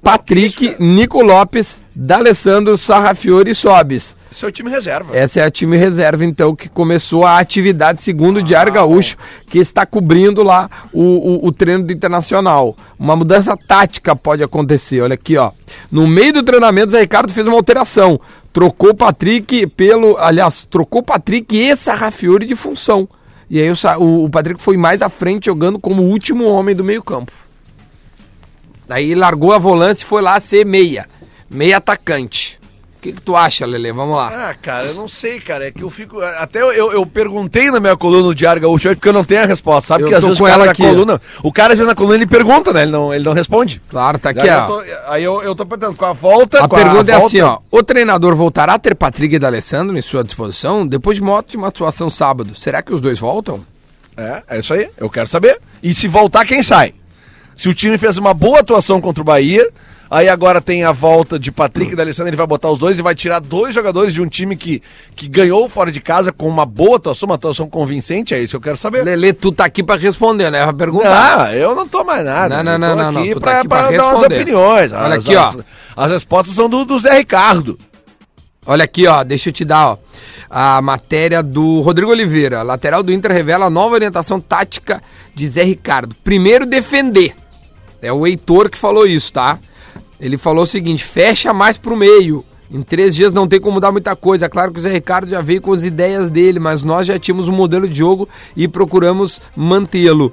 [SPEAKER 2] Patrick,
[SPEAKER 4] isso, cara?
[SPEAKER 2] Nico Lopes, D'Alessandro, Sarrafiori e Sobis.
[SPEAKER 4] time, esse é o time reserva.
[SPEAKER 2] Essa é a time reserva, então, que começou a atividade segundo o Diário Gaúcho, que está cobrindo lá o, o, o treino do Internacional. Uma mudança tática pode acontecer, olha aqui, ó. No meio do treinamento, Zé Ricardo fez uma alteração. Trocou o Patrick pelo. Aliás, trocou o Patrick e Sarrafiori de função. E aí o, o Patrick foi mais à frente jogando como o último homem do meio-campo. Daí largou a volância e foi lá ser meia. Meia atacante. O que, que tu acha, Lele? Vamos lá.
[SPEAKER 4] Ah, cara, eu não sei, cara. É que eu fico. Até eu, eu, eu perguntei na minha coluna no Diário Gaúcho hoje, porque eu não tenho a resposta. Sabe
[SPEAKER 2] Eu
[SPEAKER 4] que às vezes
[SPEAKER 2] com
[SPEAKER 4] o cara
[SPEAKER 2] ela
[SPEAKER 4] na
[SPEAKER 2] aqui.
[SPEAKER 4] coluna. O cara, às vezes, na coluna ele pergunta, né? Ele não, ele não responde.
[SPEAKER 2] Claro, tá aqui,
[SPEAKER 4] eu
[SPEAKER 2] ó.
[SPEAKER 4] tô- aí eu, eu tô perguntando, com a volta.
[SPEAKER 2] A pergunta é
[SPEAKER 4] volta-
[SPEAKER 2] assim, ó. O treinador voltará a ter Patrick e D'Alessandro em sua disposição depois de uma ótima atuação sábado? Será que os dois voltam?
[SPEAKER 4] É, é isso aí. Eu quero saber. E se voltar, quem sai? Se o time fez uma boa atuação contra o Bahia, aí agora tem a volta de Patrick e D'Alessandro, ele vai botar os dois e vai tirar dois jogadores de um time que, que ganhou fora de casa com uma boa atuação, uma atuação convincente. É isso que eu quero saber.
[SPEAKER 2] Lele, tu tá aqui pra responder, né? Pra perguntar.
[SPEAKER 4] Ah, eu não tô mais nada.
[SPEAKER 2] Não, não, não, não, não, tu tá
[SPEAKER 4] pra,
[SPEAKER 2] aqui pra
[SPEAKER 4] pra dar umas
[SPEAKER 2] responder.
[SPEAKER 4] opiniões.
[SPEAKER 2] Olha
[SPEAKER 4] As-
[SPEAKER 2] aqui, ó.
[SPEAKER 4] As, as respostas são do, do Zé Ricardo.
[SPEAKER 2] Olha aqui, ó, deixa eu te dar, ó. A matéria do Rodrigo Oliveira, lateral do Inter revela a nova orientação tática de Zé Ricardo. Primeiro defender. É o Heitor que falou isso, tá? Ele falou o seguinte: fecha mais pro meio. Em três dias não tem como mudar muita coisa. É claro que o Zé Ricardo já veio com as ideias dele, mas nós já tínhamos um modelo de jogo e procuramos mantê-lo.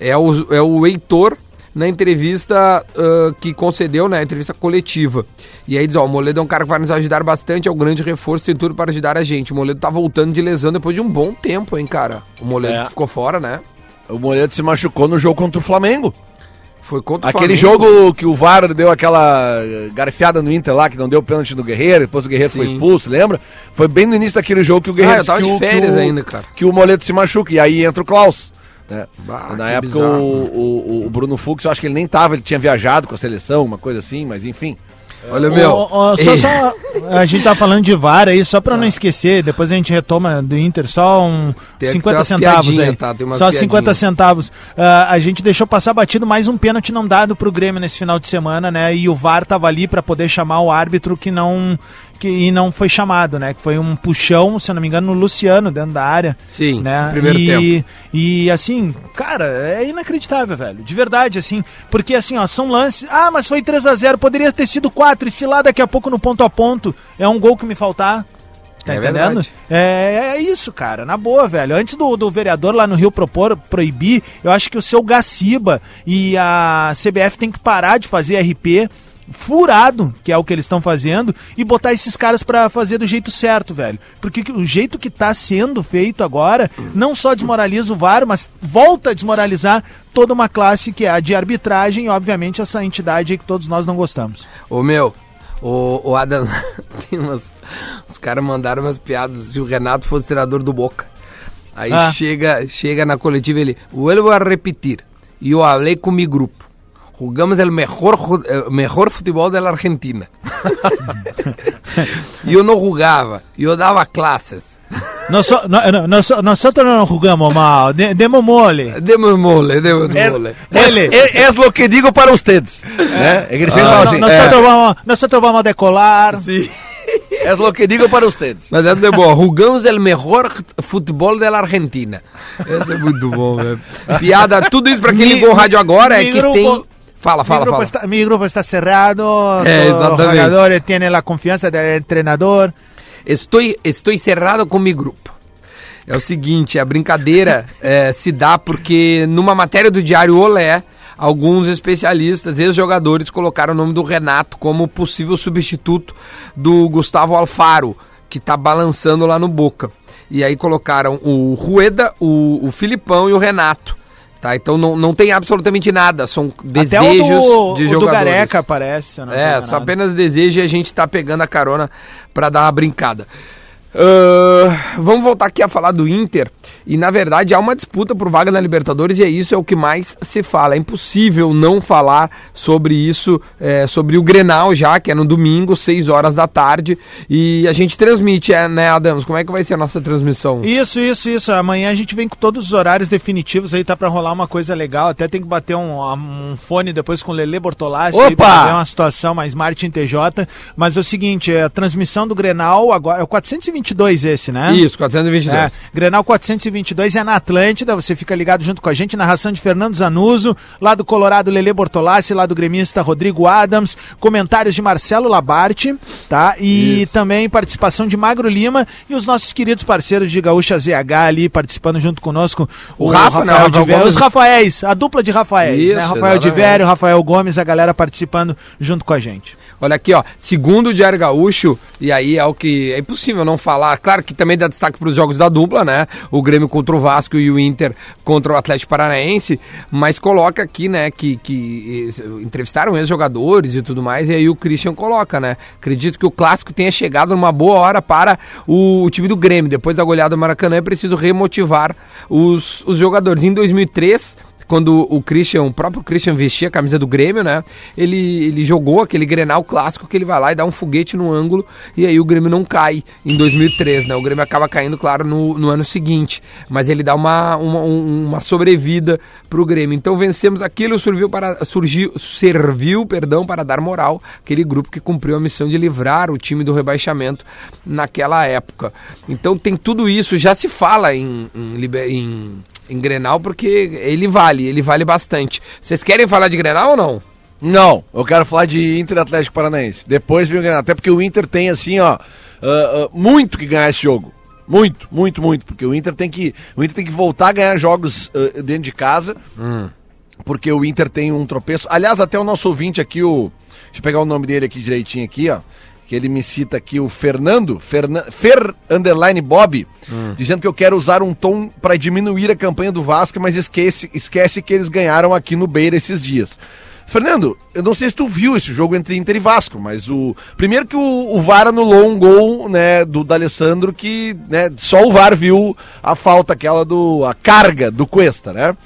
[SPEAKER 2] É o, é o Heitor na entrevista ah, que concedeu, né, entrevista coletiva. E aí diz, ó, o Moledo é um cara que vai nos ajudar bastante, é um grande reforço, tem tudo para ajudar a gente. O Moledo tá voltando de lesão depois de um bom tempo, hein, cara. O Moledo
[SPEAKER 4] É.
[SPEAKER 2] ficou fora, né?
[SPEAKER 4] O Moledo se machucou no jogo contra o Flamengo.
[SPEAKER 2] Foi contra o
[SPEAKER 4] Aquele
[SPEAKER 2] Flamengo.
[SPEAKER 4] jogo que o VAR deu aquela eh, garfiada no Inter lá, que não deu pênalti no Guerreiro, depois o Guerreiro foi
[SPEAKER 2] Sim.
[SPEAKER 4] expulso, lembra? Foi bem no início daquele jogo que o Guerreiro
[SPEAKER 2] Ah, eu tava
[SPEAKER 4] que
[SPEAKER 2] de férias
[SPEAKER 4] o-
[SPEAKER 2] ainda, cara.
[SPEAKER 4] Que o Moledo se machuca, e aí entra o Klaus. né?
[SPEAKER 2] Bah,
[SPEAKER 4] Na época
[SPEAKER 2] bizarro.
[SPEAKER 4] o, o, o Bruno Fux, eu acho que ele nem tava, ele tinha viajado com a seleção, uma coisa assim, mas enfim.
[SPEAKER 2] Olha, meu.
[SPEAKER 3] Ô, ô, só, só- a gente tá falando de VAR aí, só pra não esquecer, depois a gente retoma do Inter, só um
[SPEAKER 2] Tem-
[SPEAKER 3] 50
[SPEAKER 2] tem umas
[SPEAKER 3] centavos aí.
[SPEAKER 2] tá?
[SPEAKER 3] Só
[SPEAKER 2] piadinha.
[SPEAKER 3] 50 centavos. Ah, a gente deixou passar batido mais um pênalti não dado pro Grêmio nesse final de semana, né? E o VAR tava ali pra poder chamar o árbitro que não que e não foi chamado, né? Que foi um puxão, se eu não me engano, no Luciano dentro da área.
[SPEAKER 2] Sim,
[SPEAKER 3] né?
[SPEAKER 2] no primeiro
[SPEAKER 3] e,
[SPEAKER 2] tempo.
[SPEAKER 3] E assim, cara, é inacreditável, velho. De verdade, assim. Porque assim, ó, são lances. Ah, mas foi 3 a 0 poderia ter sido 4 E se lá daqui a pouco no ponto a ponto é um gol que me faltar. Tá
[SPEAKER 2] É
[SPEAKER 3] entendendo?
[SPEAKER 2] verdade.
[SPEAKER 3] É, é isso, cara. Na boa, velho. Antes do, do vereador lá no Rio propor proibir, eu acho que o seu Gaciba e a CBF tem que parar de fazer RP furado, que é o que eles estão fazendo, e botar esses caras pra fazer do jeito certo, velho. Porque que- o jeito que tá sendo feito agora, não só desmoraliza o VAR, mas volta a desmoralizar toda uma classe que é a de arbitragem e, obviamente, essa entidade aí que todos nós não gostamos.
[SPEAKER 2] Ô meu, o, o Adam, tem umas, os caras mandaram umas piadas se o Renato fosse treinador do Boca. Aí
[SPEAKER 3] Ah.
[SPEAKER 2] chega, chega na coletiva ele, vuelvo a repetir, eu falei com mi grupo, jugamos el mejor, ju- eh, mejor futebol da Argentina. E eu não jugava, eu dava classes.
[SPEAKER 3] Noso- no- noso- nosotros no jugamos mal, de- demos mole.
[SPEAKER 2] Demos mole, demos
[SPEAKER 4] É,
[SPEAKER 2] mole.
[SPEAKER 3] Ele.
[SPEAKER 4] é, é lo que digo para ustedes. Né? É que
[SPEAKER 3] no-
[SPEAKER 4] assim,
[SPEAKER 3] nosotros, vamos, nosotros vamos decolar.
[SPEAKER 2] Sim.
[SPEAKER 4] é, é lo que digo para ustedes.
[SPEAKER 2] Mas é boa. Jugamos o melhor futebol da Argentina. É muito bom, velho. Piada, tudo isso pra quem ligou o rádio agora é que tem... Fala,
[SPEAKER 3] mi,
[SPEAKER 2] fala,
[SPEAKER 3] grupo
[SPEAKER 2] fala.
[SPEAKER 3] está, mi grupo está cerrado,
[SPEAKER 2] É,
[SPEAKER 3] los jugadores tienen la confianza del entrenador.
[SPEAKER 2] Estou, estou cerrado com meu grupo. É o seguinte, a brincadeira é, se dá porque numa matéria do Diário Olé, alguns especialistas, ex-jogadores, colocaram o nome do Renato como possível substituto do Gustavo Alfaro, que está balançando lá no Boca. E aí colocaram o Rueda, o, o Filipão e o Renato. Tá, então não, não tem absolutamente nada, são desejos
[SPEAKER 3] Até o do,
[SPEAKER 2] de
[SPEAKER 3] o do
[SPEAKER 2] jogadores.
[SPEAKER 3] Gareca aparece. se eu não
[SPEAKER 2] É, só apenas desejo e a gente tá pegando a carona pra dar uma brincada. Ah, vamos voltar aqui a falar do Inter. E na verdade há uma disputa por vaga na Libertadores e é isso é o que mais se fala. É impossível não falar sobre isso, é, sobre o Grenal já, que é no domingo, 6 horas da tarde. E a gente transmite, é, né, Adams? Como é que vai ser a nossa transmissão?
[SPEAKER 3] Isso, isso, isso. Amanhã a gente vem com todos os horários definitivos aí, tá pra rolar uma coisa legal. Até tem que bater um, um fone depois com o Lele Bortolassi aí
[SPEAKER 4] Opa!
[SPEAKER 3] pra ver uma situação mais Martin TJ. Mas é o seguinte, é a transmissão do Grenal agora. É o 422 esse, né?
[SPEAKER 2] Isso, 422.
[SPEAKER 3] É, Grenal 422 é na Atlântida, você fica ligado junto com a gente, narração de Fernando Zanuso, lá do Colorado Lele Bortolassi, lá do gremista Rodrigo Adams, comentários de Marcelo Labarte, tá? E também participação de Magro Lima e os nossos queridos parceiros de Gaúcha ZH ali participando junto conosco.
[SPEAKER 2] O Rafa, né? O Rafael
[SPEAKER 3] de Vério,
[SPEAKER 2] Gomes.
[SPEAKER 3] os Rafaéis, a dupla de Rafaéis,
[SPEAKER 2] Isso,
[SPEAKER 3] né? Rafael. Vério, Rafael Gomes, a galera participando junto com a gente.
[SPEAKER 2] Olha aqui, ó. Segundo o Diário Gaúcho, e aí é o que é impossível não falar. Claro que também dá destaque para os jogos da dupla, né? O Grêmio contra o Vasco e o Inter contra o Atlético Paranaense. Mas coloca aqui, né, que, que eh, entrevistaram ex-jogadores e tudo mais. E aí o Christian coloca, né? Acredito que o clássico tenha chegado numa boa hora para o, o time do Grêmio. Depois da goleada do Maracanã, é preciso remotivar os, os jogadores. Em 2003 quando o Christian, o próprio Christian vestia a camisa do Grêmio, né? Ele, ele jogou aquele Grenal clássico que ele vai lá e dá um foguete no ângulo e aí o Grêmio não cai em 2003, né? O Grêmio acaba caindo, claro, no, no ano seguinte, mas ele dá uma, uma, um- uma sobrevida pro Grêmio. Então vencemos aquilo, serviu para surgiu, serviu, perdão, para dar moral aquele grupo que cumpriu a missão de livrar o time do rebaixamento naquela época. Então tem tudo isso, já se fala em, em, em em Grenal porque ele vale, ele vale bastante. Vocês querem falar de Grenal ou não?
[SPEAKER 4] Não, eu quero falar de Inter Atlético Paranaense. Depois vem o Grenal. Até porque o Inter tem, assim, ó, ah, ah, muito que ganhar esse jogo. Muito, muito, muito. Porque o Inter tem que, o Inter tem que voltar a ganhar jogos ah, dentro de casa. Porque o Inter tem um tropeço. Aliás, até o nosso ouvinte aqui, o. Deixa eu pegar o nome dele aqui direitinho aqui, ó. Que ele me cita aqui, o Fernando, Fernan, Fer Underline Bob, dizendo que eu quero usar um tom para diminuir a campanha do Vasco, mas esquece, esquece que eles ganharam aqui no Beira esses dias. Fernando, eu não sei se tu viu esse jogo entre Inter e Vasco, mas o. Primeiro que o, o VAR anulou um gol, né, do D'Alessandro que, né, só o VAR viu a falta, aquela do. a carga do Cuesta, né?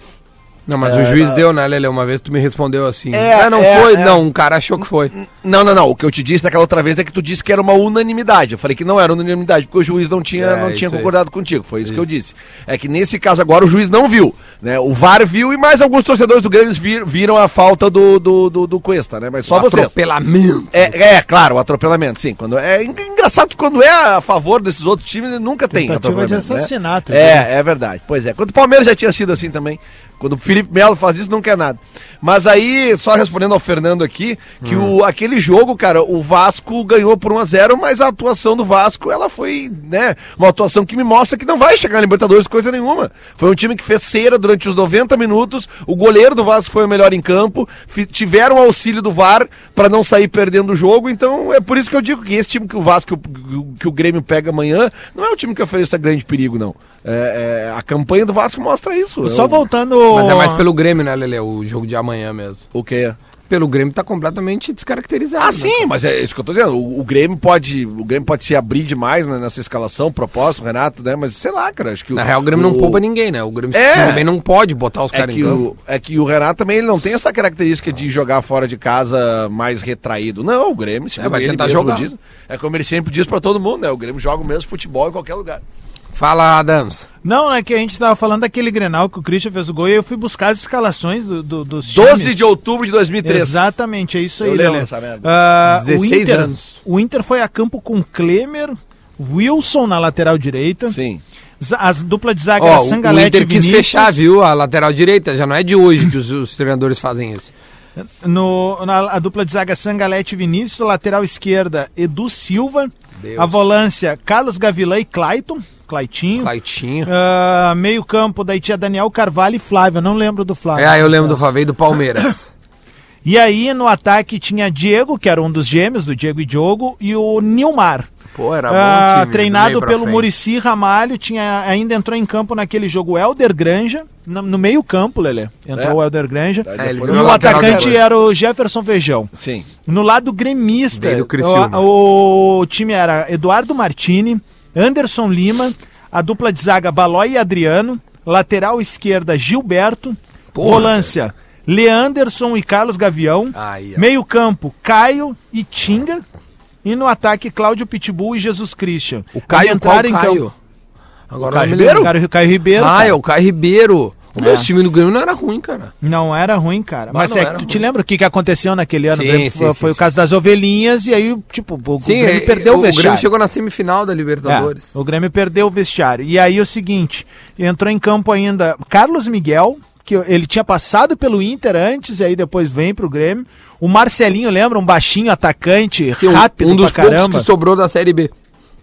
[SPEAKER 2] Não, mas o juiz deu, né, Lele? Uma vez tu me respondeu assim.
[SPEAKER 4] É,
[SPEAKER 2] ah, não
[SPEAKER 4] é,
[SPEAKER 2] foi?
[SPEAKER 4] é.
[SPEAKER 2] Não, um cara achou que foi.
[SPEAKER 4] Não, não, não. O que eu te disse naquela outra vez é que tu disse que era uma unanimidade. Eu falei que não era unanimidade, porque o juiz não tinha,
[SPEAKER 2] É,
[SPEAKER 4] não
[SPEAKER 2] isso
[SPEAKER 4] tinha
[SPEAKER 2] aí.
[SPEAKER 4] concordado contigo. Foi isso, que eu
[SPEAKER 2] Isso.
[SPEAKER 4] disse. É que nesse caso agora o juiz não viu. Né? O VAR viu e mais alguns torcedores do Grêmio vir- viram a falta do, do, do, do Cuesta, né? Mas só vocês.
[SPEAKER 2] Atropelamento.
[SPEAKER 4] É, é, claro, o atropelamento, sim. Quando, é en- engraçado que quando é a favor desses outros times, nunca tem
[SPEAKER 3] Tentativa de
[SPEAKER 4] atropelamento, né?
[SPEAKER 3] assassinato.
[SPEAKER 4] É, é verdade. Pois é. Quando o Palmeiras já tinha sido assim também, Quando o Felipe Melo faz isso, não quer nada. Mas aí, só respondendo ao Fernando aqui, que o, aquele jogo, cara, o Vasco ganhou por 1 a 0 mas a atuação do Vasco, ela foi, né, uma atuação que me mostra que não vai chegar na Libertadores coisa nenhuma. Foi um time que fez cera durante os 90 minutos, o goleiro do Vasco foi o melhor em campo, tiveram auxílio do VAR para não sair perdendo o jogo, então é por isso que eu digo que esse time que o Vasco, que o- que o Grêmio pega amanhã, não é um time que ofereça grande perigo, não. É, é, a campanha do Vasco mostra isso.
[SPEAKER 3] Só
[SPEAKER 4] É o-.
[SPEAKER 2] Mas é mais pelo Grêmio, né, Lele? O jogo de amanhã mesmo.
[SPEAKER 4] O quê?
[SPEAKER 2] Pelo Grêmio tá completamente descaracterizado.
[SPEAKER 4] Ah,
[SPEAKER 2] né?
[SPEAKER 4] sim, mas é isso que eu tô dizendo. O, o Grêmio pode, o Grêmio pode se abrir demais né, nessa escalação, propósito, Renato, né? Mas sei lá, cara, acho que o-
[SPEAKER 2] Na real, o Grêmio não
[SPEAKER 4] o-
[SPEAKER 2] poupa ninguém, né? O Grêmio
[SPEAKER 4] É.
[SPEAKER 2] também não pode botar os
[SPEAKER 4] É
[SPEAKER 2] caras em campo.
[SPEAKER 4] o, é que o Renato também ele não tem essa característica de jogar fora de casa mais retraído. Não, o Grêmio, segundo
[SPEAKER 2] É, vai
[SPEAKER 4] ele
[SPEAKER 2] tentar jogar.
[SPEAKER 4] diz, é como ele sempre diz pra todo mundo, né? O Grêmio joga o mesmo futebol em qualquer lugar.
[SPEAKER 2] Fala, Adams.
[SPEAKER 3] Não, é que a gente tava falando daquele Grenal que o Christian fez o gol e eu fui buscar as escalações do, do, dos
[SPEAKER 4] 12
[SPEAKER 3] times.
[SPEAKER 4] de outubro de 2003.
[SPEAKER 3] Exatamente, é isso aí,
[SPEAKER 4] Eu lembro
[SPEAKER 3] Lelê.
[SPEAKER 4] dessa merda.
[SPEAKER 3] Ah, o
[SPEAKER 2] 16
[SPEAKER 3] Inter,
[SPEAKER 2] anos.
[SPEAKER 3] O Inter foi a campo com Klemer, Wilson na lateral direita.
[SPEAKER 4] Sim.
[SPEAKER 3] As dupla de zaga
[SPEAKER 2] Ó,
[SPEAKER 3] era
[SPEAKER 2] o- o
[SPEAKER 3] Sangalete
[SPEAKER 2] Inter quis
[SPEAKER 3] Vinícius.
[SPEAKER 2] fechar, viu? A lateral direita. Já não é de hoje que os, os treinadores fazem isso.
[SPEAKER 3] No, na, a dupla de zaga Sangalete e Vinícius, lateral esquerda Edu Silva,
[SPEAKER 2] Deus.
[SPEAKER 3] a volância Carlos Gavilã e Clayton, Claytinho.
[SPEAKER 2] Claitinho.
[SPEAKER 3] Ah, meio campo, daí tinha Daniel Carvalho e Flávio, eu não lembro do Flávio.
[SPEAKER 2] É, eu lembro do Favei do Palmeiras.
[SPEAKER 3] E aí no ataque tinha Diego, que era um dos gêmeos, do Diego e Diogo, e o Nilmar.
[SPEAKER 2] Pô, era bom
[SPEAKER 3] Ah,
[SPEAKER 2] time, do
[SPEAKER 3] treinado pelo. Murici Ramalho, tinha, ainda entrou em campo naquele jogo Helder Granja, no, no meio campo, Lelê. Entrou
[SPEAKER 4] É.
[SPEAKER 3] o Helder Granja.
[SPEAKER 2] É,
[SPEAKER 3] E
[SPEAKER 2] virou
[SPEAKER 3] o
[SPEAKER 2] lateral
[SPEAKER 3] atacante
[SPEAKER 2] depois.
[SPEAKER 3] era o Jefferson Feijão.
[SPEAKER 4] Sim.
[SPEAKER 3] No lado gremista, o, o time era Eduardo Martini, Anderson Lima, a dupla de zaga Balói e Adriano, lateral esquerda Gilberto,
[SPEAKER 2] Porra.
[SPEAKER 3] volância Leanderson e Carlos Gavião,
[SPEAKER 2] ó.
[SPEAKER 3] meio campo Caio e Tinga, e no ataque Cláudio Pitbull e Jesus Christian.
[SPEAKER 2] O Caio,
[SPEAKER 3] Quando
[SPEAKER 2] qual
[SPEAKER 3] em
[SPEAKER 2] Caio?
[SPEAKER 3] campo-
[SPEAKER 2] Agora
[SPEAKER 3] Caio
[SPEAKER 2] não me
[SPEAKER 3] Ribeiro? Caio, Caio Ribeiro.
[SPEAKER 2] Ah, é o Caio Ribeiro. O
[SPEAKER 3] É.
[SPEAKER 2] meu time do Grêmio não era ruim, cara.
[SPEAKER 3] Não era ruim, cara. Mas
[SPEAKER 2] não
[SPEAKER 3] é tu
[SPEAKER 2] ruim.
[SPEAKER 3] te lembra o que, que aconteceu naquele ano?
[SPEAKER 2] Sim,
[SPEAKER 3] O Grêmio
[SPEAKER 2] sim,
[SPEAKER 3] foi
[SPEAKER 2] sim,
[SPEAKER 3] foi o caso das ovelhinhas e aí, tipo, o
[SPEAKER 2] Sim,
[SPEAKER 3] Grêmio
[SPEAKER 2] é,
[SPEAKER 3] perdeu o
[SPEAKER 2] o
[SPEAKER 3] vestiário.
[SPEAKER 2] Grêmio chegou na semifinal da Libertadores.
[SPEAKER 3] É, o Grêmio perdeu o vestiário. E aí o seguinte, entrou em campo ainda Carlos Miguel, que ele tinha passado pelo Inter antes, e aí depois vem pro Grêmio. O Marcelinho, lembra? Um baixinho atacante,
[SPEAKER 2] Sim, um-
[SPEAKER 3] rápido
[SPEAKER 2] um dos
[SPEAKER 3] pra caramba.
[SPEAKER 2] poucos que sobrou da Série B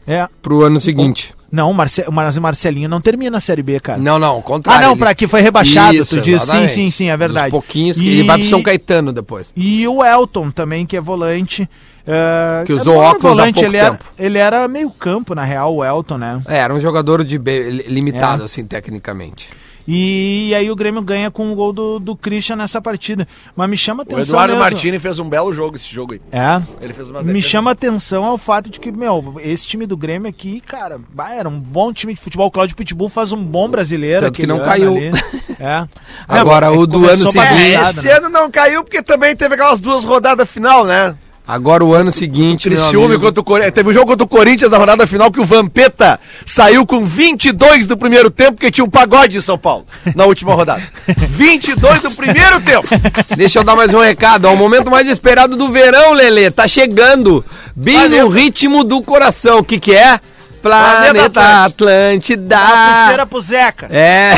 [SPEAKER 3] É.
[SPEAKER 2] pro ano seguinte.
[SPEAKER 3] Não, o Marce... o Mar- Marcelinho não termina a Série B, cara.
[SPEAKER 2] Não, não, ao
[SPEAKER 3] ah,
[SPEAKER 2] contrário.
[SPEAKER 3] não,
[SPEAKER 2] ele-
[SPEAKER 3] pra que foi rebaixado,
[SPEAKER 2] Isso,
[SPEAKER 3] tu diz. Sim, sim, sim, é verdade.
[SPEAKER 2] Dos pouquinhos
[SPEAKER 3] E-
[SPEAKER 2] ele vai pro São Caetano depois.
[SPEAKER 3] E o Elton também, que é volante. eh,
[SPEAKER 2] Que
[SPEAKER 3] é
[SPEAKER 2] usou óculos há
[SPEAKER 3] volante,
[SPEAKER 2] pouco
[SPEAKER 3] ele era,
[SPEAKER 2] tempo.
[SPEAKER 3] ele era meio campo, na real, o Elton, né?
[SPEAKER 2] É, era um jogador de limitado,
[SPEAKER 3] É.
[SPEAKER 2] assim, tecnicamente.
[SPEAKER 3] E, aí o Grêmio ganha com o gol do, do Christian nessa partida. Mas me chama
[SPEAKER 4] O
[SPEAKER 3] atenção.
[SPEAKER 4] Eduardo
[SPEAKER 3] mesmo.
[SPEAKER 4] Martini fez um belo jogo esse jogo aí.
[SPEAKER 3] É.
[SPEAKER 4] Ele fez uma
[SPEAKER 3] Me chama atenção ao fato de que, meu, esse time do Grêmio aqui, cara, bah, era um bom time de futebol. O Cláudio Pitbull faz um bom brasileiro.
[SPEAKER 2] Tanto que não caiu.
[SPEAKER 3] ali. É.
[SPEAKER 2] Agora,
[SPEAKER 3] É,
[SPEAKER 2] o do
[SPEAKER 3] começou
[SPEAKER 2] ano seguinte-
[SPEAKER 4] É, esse
[SPEAKER 3] né?
[SPEAKER 4] ano não caiu porque também teve aquelas duas rodadas final, né?
[SPEAKER 2] Agora o ano seguinte,
[SPEAKER 4] Criciúma
[SPEAKER 2] amigo,
[SPEAKER 4] contra o Corinthians. Teve um jogo contra o Corinthians na rodada final que o Vampeta saiu com 22 do primeiro tempo, porque tinha um pagode em São Paulo na última rodada. 22 do primeiro tempo.
[SPEAKER 2] Deixa eu dar mais um recado. ó, o momento mais esperado do verão, Lelê. Tá chegando. Bem
[SPEAKER 4] Planeta.
[SPEAKER 2] no ritmo do coração. O que que é? Planeta Atlântida.
[SPEAKER 3] Pulseira pro Zeca.
[SPEAKER 2] É,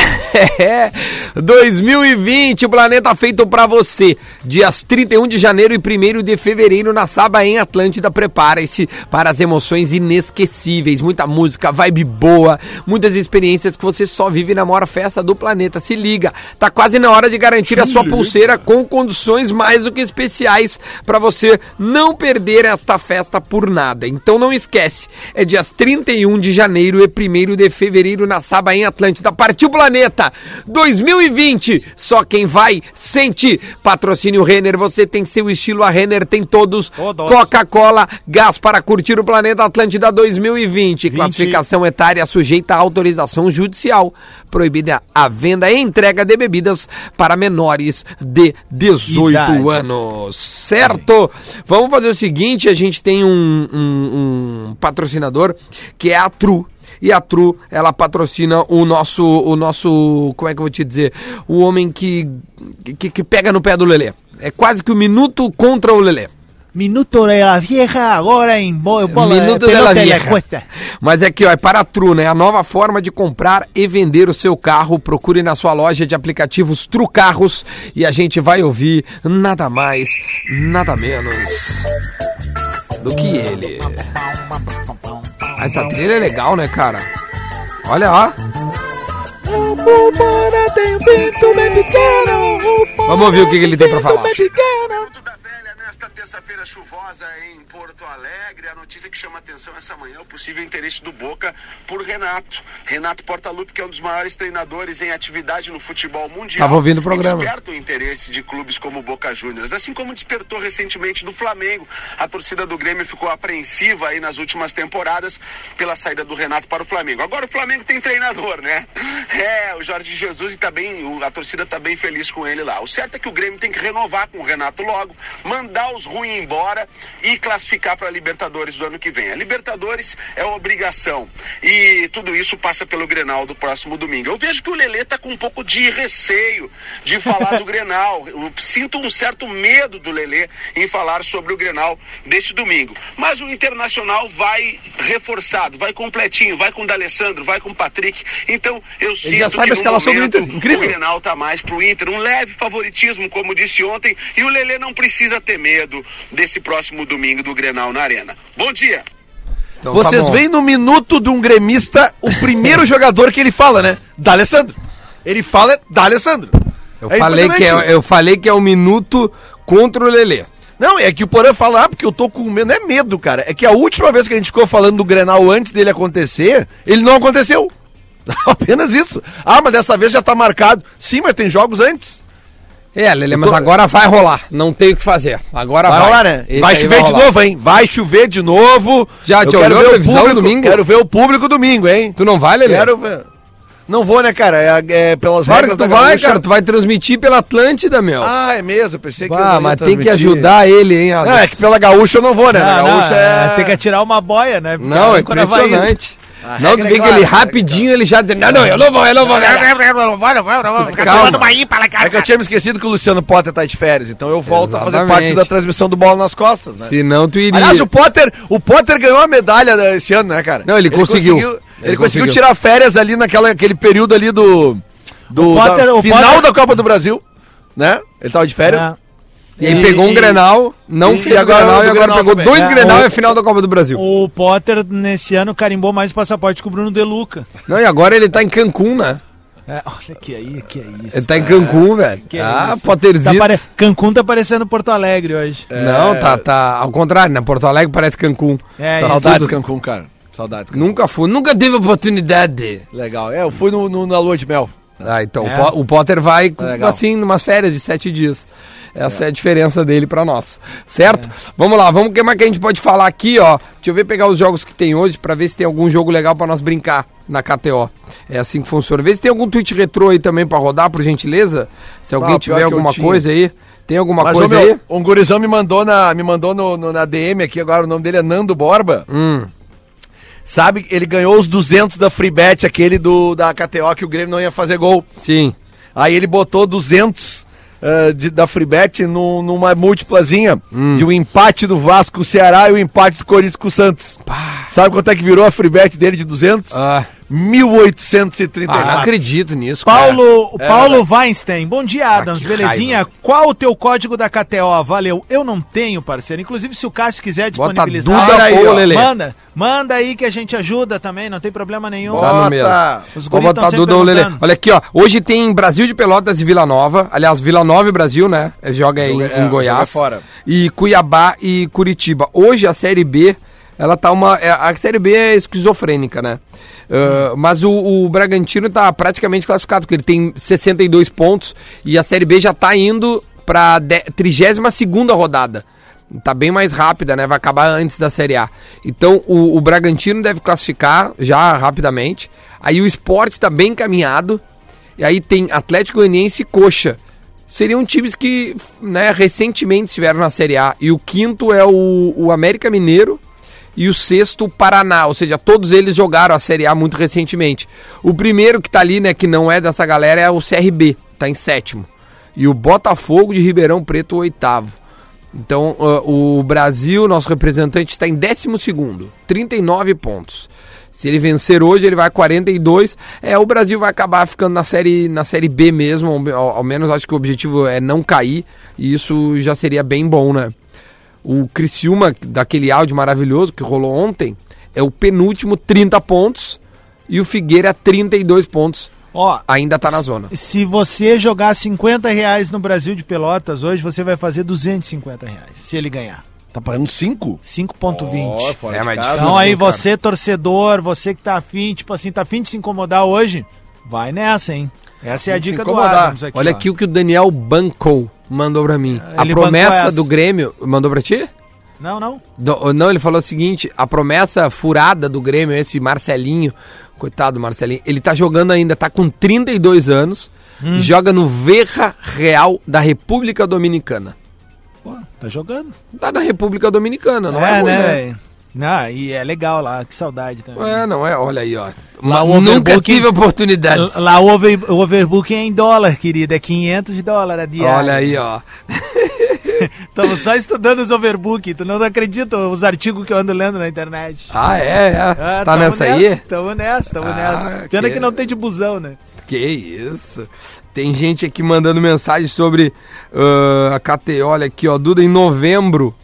[SPEAKER 2] é. 2020, o planeta feito pra você. Dias 31 de janeiro e 1 de fevereiro na Saba em Atlântida. Prepare-se para as emoções inesquecíveis. Muita música, vibe boa, muitas experiências que você só vive na maior festa do planeta. Se liga, tá quase na hora de garantir a sua pulseira com condições mais do que especiais para você não perder esta festa por nada. Então não esquece, é dias 31 de janeiro e 1 de fevereiro na Saba em Atlântida. Partiu Planeta 2020. Só quem vai sente. Patrocínio Renner, você tem seu estilo, a Renner tem todos.
[SPEAKER 3] Todos.
[SPEAKER 2] Coca-Cola, gás para curtir o Planeta Atlântida 2020. Classificação etária sujeita à autorização judicial. Proibida a venda e entrega de bebidas para menores de 18
[SPEAKER 3] Idade.
[SPEAKER 2] anos. Certo? Vamos fazer o seguinte: a gente tem um, um- um patrocinador que é a Tru. E a Tru, ela patrocina o nosso, o nosso, como é que eu vou te dizer? O homem que, que, que pega no pé do Lelê. É quase que o minuto contra o Lelê.
[SPEAKER 3] Minuto de la vieja agora em bo- bola
[SPEAKER 2] Minuto de la vieja. Mas é que ó, é para Tru, né? A nova forma de comprar e vender o seu carro. Procure na sua loja de aplicativos Tru Carros e a gente vai ouvir nada mais, nada menos do que ele. Essa trilha é legal, né, cara? Olha, ó. Vamos ouvir o que que ele tem pra falar.
[SPEAKER 5] Nesta terça-feira chuvosa em Porto Alegre. A notícia que chama atenção essa manhã é o possível interesse do Boca por Renato. Renato Portaluppi, que é um dos maiores treinadores em atividade no futebol mundial.
[SPEAKER 2] Tava ouvindo o programa.
[SPEAKER 5] Desperta o interesse de clubes como o Boca Juniors, assim como despertou recentemente do Flamengo. A torcida do Grêmio ficou apreensiva aí nas últimas temporadas pela saída do Renato para o Flamengo. Agora o Flamengo tem treinador, né? É, o Jorge Jesus e tá bem, o- a torcida tá bem feliz com ele lá. O certo é que o Grêmio tem que renovar com o Renato logo, mandar os ruins embora e classificar para a Libertadores do ano que vem. A Libertadores é obrigação e tudo isso passa pelo Grenal do próximo domingo. Eu vejo que o Lelê tá com um pouco de receio de falar do Grenal. Eu sinto um certo medo do Lelê em falar sobre o Grenal deste domingo. Mas o Internacional vai reforçado, vai completinho, vai com o D'Alessandro, vai com o Patrick. Então eu sinto
[SPEAKER 4] já sabe
[SPEAKER 5] que no momento
[SPEAKER 4] Inter. Incrível.
[SPEAKER 5] o Grenal tá mais pro Inter, um leve favoritismo, como disse ontem, e o Lelê não precisa ter medo desse próximo domingo do Grenal na Arena. Bom dia.
[SPEAKER 2] Então, tá
[SPEAKER 4] Vocês
[SPEAKER 2] bom.
[SPEAKER 4] veem no minuto de um gremista o primeiro jogador que ele fala, né? D'Alessandro. Ele fala D'Alessandro.
[SPEAKER 2] Eu,
[SPEAKER 4] É
[SPEAKER 2] falei que é, eu falei que é o minuto contra o Lelê.
[SPEAKER 4] Não, é que o Porã fala, ah, porque eu tô com medo. Não é medo, cara. É que a última vez que a gente ficou falando do Grenal antes dele acontecer, ele não aconteceu. Apenas isso. Ah, mas dessa vez já tá marcado. Sim, mas tem jogos antes.
[SPEAKER 2] É, Lelê, mas
[SPEAKER 4] tô-
[SPEAKER 2] agora vai rolar. Não tem o que fazer. Agora vai.
[SPEAKER 4] Vai rolar, né?
[SPEAKER 2] Esse
[SPEAKER 4] vai chover de
[SPEAKER 2] rolar.
[SPEAKER 4] novo, hein? Vai chover de novo.
[SPEAKER 2] Já te olhou a
[SPEAKER 4] o
[SPEAKER 2] previsão
[SPEAKER 4] público,
[SPEAKER 2] domingo?
[SPEAKER 4] Quero ver o público domingo, hein?
[SPEAKER 2] Tu não vai, Lelê?
[SPEAKER 4] Quero ver. Não vou, né, cara? É, é pelas
[SPEAKER 2] Claro que
[SPEAKER 4] regras
[SPEAKER 2] tu
[SPEAKER 4] da
[SPEAKER 2] vai,
[SPEAKER 4] Gaúcha.
[SPEAKER 2] cara. Tu vai transmitir pela Atlântida, meu.
[SPEAKER 4] Ah, é mesmo. Eu pensei que ia
[SPEAKER 2] mas tem que
[SPEAKER 4] transmitir.
[SPEAKER 2] ajudar ele, hein,
[SPEAKER 4] Não, é que pela gaúcha eu não vou, né?
[SPEAKER 3] Não, não,
[SPEAKER 4] gaúcha
[SPEAKER 3] é,
[SPEAKER 4] é...
[SPEAKER 3] Tem que atirar uma boia, né? Porque
[SPEAKER 2] Não, é
[SPEAKER 3] vai
[SPEAKER 2] impressionante.
[SPEAKER 4] A
[SPEAKER 2] Não, tu vê
[SPEAKER 4] é
[SPEAKER 2] que ele
[SPEAKER 4] clara,
[SPEAKER 2] rapidinho, ele já... Não, não, eu não vou, eu não vou. Calma.
[SPEAKER 4] É que eu tinha me esquecido que o Luciano Potter tá de férias, então eu volto a fazer
[SPEAKER 2] Exatamente.
[SPEAKER 4] parte da transmissão do Bola nas Costas, né?
[SPEAKER 2] Senão tu iria...
[SPEAKER 4] Aliás, o Potter, o Potter ganhou a medalha né, esse ano, né, cara?
[SPEAKER 2] Não, ele conseguiu.
[SPEAKER 4] Ele,
[SPEAKER 2] Ele
[SPEAKER 4] conseguiu
[SPEAKER 2] conseguiu.
[SPEAKER 4] tirar férias ali naquela aquele período ali do, do
[SPEAKER 3] O Potter-
[SPEAKER 4] da
[SPEAKER 3] o
[SPEAKER 4] final
[SPEAKER 3] Potter-
[SPEAKER 4] da Copa do Brasil, né? Ele tava de férias.
[SPEAKER 3] É.
[SPEAKER 2] E aí pegou um Grenal, não
[SPEAKER 4] e
[SPEAKER 2] fez
[SPEAKER 4] agora
[SPEAKER 2] Grenal e agora
[SPEAKER 4] Grenal
[SPEAKER 2] pegou
[SPEAKER 4] também.
[SPEAKER 2] dois
[SPEAKER 3] É,
[SPEAKER 2] Grenal
[SPEAKER 3] o-
[SPEAKER 2] e a final da Copa do Brasil.
[SPEAKER 3] O Potter, nesse ano, carimbou mais passaporte que o Bruno Deluca.
[SPEAKER 2] Não, e agora ele tá em Cancún, né?
[SPEAKER 3] É, olha que aí, que é isso.
[SPEAKER 2] Ele tá em Cancún, velho.
[SPEAKER 3] Que
[SPEAKER 2] Ah,
[SPEAKER 3] isso.
[SPEAKER 2] Potterzito.
[SPEAKER 3] Tá pare... Cancún tá parecendo Porto Alegre hoje.
[SPEAKER 2] Não, tá, tá. Ao contrário, né? Porto Alegre parece Cancún.
[SPEAKER 3] É,
[SPEAKER 2] Tá
[SPEAKER 4] Saudades, Cancún, cara. Saudades. Cancún.
[SPEAKER 2] Nunca fui, nunca teve oportunidade.
[SPEAKER 4] Legal. É, eu fui no, no- na lua de mel.
[SPEAKER 2] Ah, então
[SPEAKER 3] É.
[SPEAKER 2] o, Po- o Potter vai
[SPEAKER 4] legal.
[SPEAKER 2] assim, numas férias de sete dias. Essa é, a diferença dele pra nós, certo? Vamos lá, vamos o que mais que a gente pode falar aqui, ó. Deixa eu ver pegar os jogos que tem hoje pra ver se tem algum jogo legal pra nós brincar na KTO. É assim que funciona. Vê se tem algum tweet retrô aí também pra rodar, por gentileza. Se alguém
[SPEAKER 4] Ah,
[SPEAKER 2] tiver alguma coisa aí. Tem alguma
[SPEAKER 4] Mas,
[SPEAKER 2] coisa
[SPEAKER 4] ô, meu,
[SPEAKER 2] aí?
[SPEAKER 4] um gurizão me mandou, na, me mandou no, no- na DM aqui, agora o nome dele é Nando Borba.
[SPEAKER 2] Hum.
[SPEAKER 4] Sabe, ele ganhou os 200 da Freebet, aquele do, da KTO que o Grêmio não ia fazer gol.
[SPEAKER 2] Sim.
[SPEAKER 4] Aí ele botou 200 ah, de, da Freebet no, numa múltiplazinha
[SPEAKER 2] Hum.
[SPEAKER 4] de um empate do Vasco com o Ceará e o empate do Corinthians com o Santos. Sabe quanto é que virou a Freebet dele de 200?
[SPEAKER 2] Ah,
[SPEAKER 4] 1839.
[SPEAKER 2] ah, não acredito nisso, cara.
[SPEAKER 3] Paulo, o Paulo Weinstein, bom dia, Adams,
[SPEAKER 2] que
[SPEAKER 3] belezinha?
[SPEAKER 2] raiva.
[SPEAKER 3] Qual o teu código da KTO? Valeu. Eu não tenho, parceiro. Inclusive, se o Cássio quiser
[SPEAKER 2] Bota
[SPEAKER 3] disponibilizar,
[SPEAKER 2] Duda
[SPEAKER 4] aí,
[SPEAKER 2] ou
[SPEAKER 4] ó.
[SPEAKER 2] Lelê.
[SPEAKER 3] manda, manda aí que a gente ajuda também, não tem problema nenhum.
[SPEAKER 2] Tá no
[SPEAKER 4] Bota.
[SPEAKER 2] mesmo.
[SPEAKER 3] Os
[SPEAKER 2] Vou botar Duda ou Lelê. Olha aqui, ó. Hoje tem Brasil de Pelotas e Vila Nova. Aliás, Vila Nova e Brasil, né? Joga em,
[SPEAKER 4] é,
[SPEAKER 2] em Goiás.
[SPEAKER 4] joga fora.
[SPEAKER 2] E Cuiabá e Curitiba. Hoje a Série B, ela tá uma. é, A Série B é esquizofrênica, né? Uh, mas o, o Bragantino tá praticamente classificado, porque ele tem 62 pontos e a Série B já tá indo pra 32 rodada. Tá bem mais rápida, né? Vai acabar antes da Série A. Então o, o Bragantino deve classificar já rapidamente. Aí o esporte tá bem encaminhado. E aí tem Atlético Goianiense e Coxa. Seriam times que né, recentemente estiveram na Série A. E o quinto é o, o América Mineiro e o sexto o Paraná, ou seja, todos eles jogaram a Série A muito recentemente. O primeiro que tá ali, né, que não é dessa galera, é o CRB, tá em sétimo. E o Botafogo de Ribeirão Preto, oitavo. Então, ah, o Brasil, nosso representante, está em 12, 39 pontos. Se ele vencer hoje, ele vai a 42. É, o Brasil vai acabar ficando na série, na série B mesmo. Ao, ao menos acho que o objetivo é não cair. E isso já seria bem bom, né? O Criciúma, daquele áudio maravilhoso que rolou ontem, é o penúltimo, 30 pontos. E o Figueira, 32 pontos.
[SPEAKER 3] Ó,
[SPEAKER 2] Ainda tá na zona.
[SPEAKER 3] se você jogar 50 reais no Brasil de Pelotas hoje, você vai fazer 250 reais, se ele ganhar.
[SPEAKER 4] Tá pagando 5?
[SPEAKER 3] 5.20.
[SPEAKER 4] fora
[SPEAKER 2] É, mas
[SPEAKER 4] casa.
[SPEAKER 2] difícil.
[SPEAKER 3] Então aí
[SPEAKER 2] Sim, cara.
[SPEAKER 3] você, torcedor, você que tá afim, tipo assim, tá afim de se incomodar hoje, vai nessa, hein? Essa é a dica do
[SPEAKER 4] incomodar.
[SPEAKER 3] Adams aqui.
[SPEAKER 2] Olha
[SPEAKER 3] ó.
[SPEAKER 2] aqui o que o Daniel Bancou mandou pra mim. A
[SPEAKER 3] Ele bancou
[SPEAKER 2] promessa
[SPEAKER 3] essa.
[SPEAKER 2] do Grêmio. Mandou pra ti?
[SPEAKER 3] Não, não.
[SPEAKER 2] Do- não, ele falou o seguinte: a promessa furada do Grêmio, esse Marcelinho, coitado do Marcelinho, ele tá jogando ainda, tá com 32 anos,
[SPEAKER 3] Hum.
[SPEAKER 2] joga no Verra Real da República Dominicana.
[SPEAKER 3] Pô, tá jogando.
[SPEAKER 2] Tá na República Dominicana, não é, ruim, né?
[SPEAKER 3] Não, e é legal lá, que saudade também.
[SPEAKER 2] É, não é? Olha aí, ó.
[SPEAKER 3] Lá
[SPEAKER 2] Mas nunca tive oportunidade.
[SPEAKER 3] Lá o, over, o overbooking é em dólar, querida, é 500 dólares a diária.
[SPEAKER 2] Olha aí, ó.
[SPEAKER 3] Estamos só estudando os overbooking, tu não acredita os artigos que eu ando lendo na internet.
[SPEAKER 2] Ah, é, é.
[SPEAKER 3] Ah,
[SPEAKER 2] tá
[SPEAKER 3] tamo
[SPEAKER 2] nessa aí?
[SPEAKER 3] Tamo nessa, tamo
[SPEAKER 2] Ah,
[SPEAKER 3] nessa. Pena
[SPEAKER 2] que-
[SPEAKER 3] que não tem de busão, né?
[SPEAKER 2] Que isso. Tem gente aqui mandando mensagem sobre ah, a KTO. Olha aqui, ó. Duda, em novembro,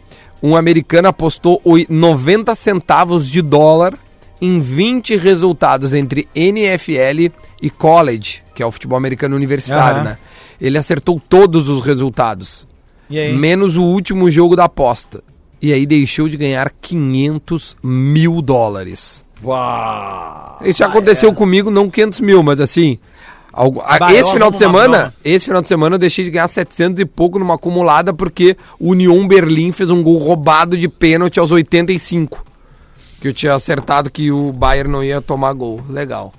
[SPEAKER 2] um americano apostou oi- 90 centavos de dólar em 20 resultados entre NFL e college, que é o futebol americano universitário,
[SPEAKER 3] Aham.
[SPEAKER 2] né? Ele acertou todos os resultados, menos o último jogo da aposta. E aí deixou de ganhar 500 mil dólares.
[SPEAKER 4] Uau!
[SPEAKER 2] Isso já aconteceu comigo, não 500 mil, mas assim. Algo- a-
[SPEAKER 3] Bah,
[SPEAKER 2] esse final de semana,
[SPEAKER 3] broma.
[SPEAKER 2] esse final de semana eu deixei de ganhar 700 e pouco numa acumulada porque o Union Berlim fez um gol roubado de pênalti aos 85. Que eu tinha acertado que o Bayern não ia tomar gol. Legal.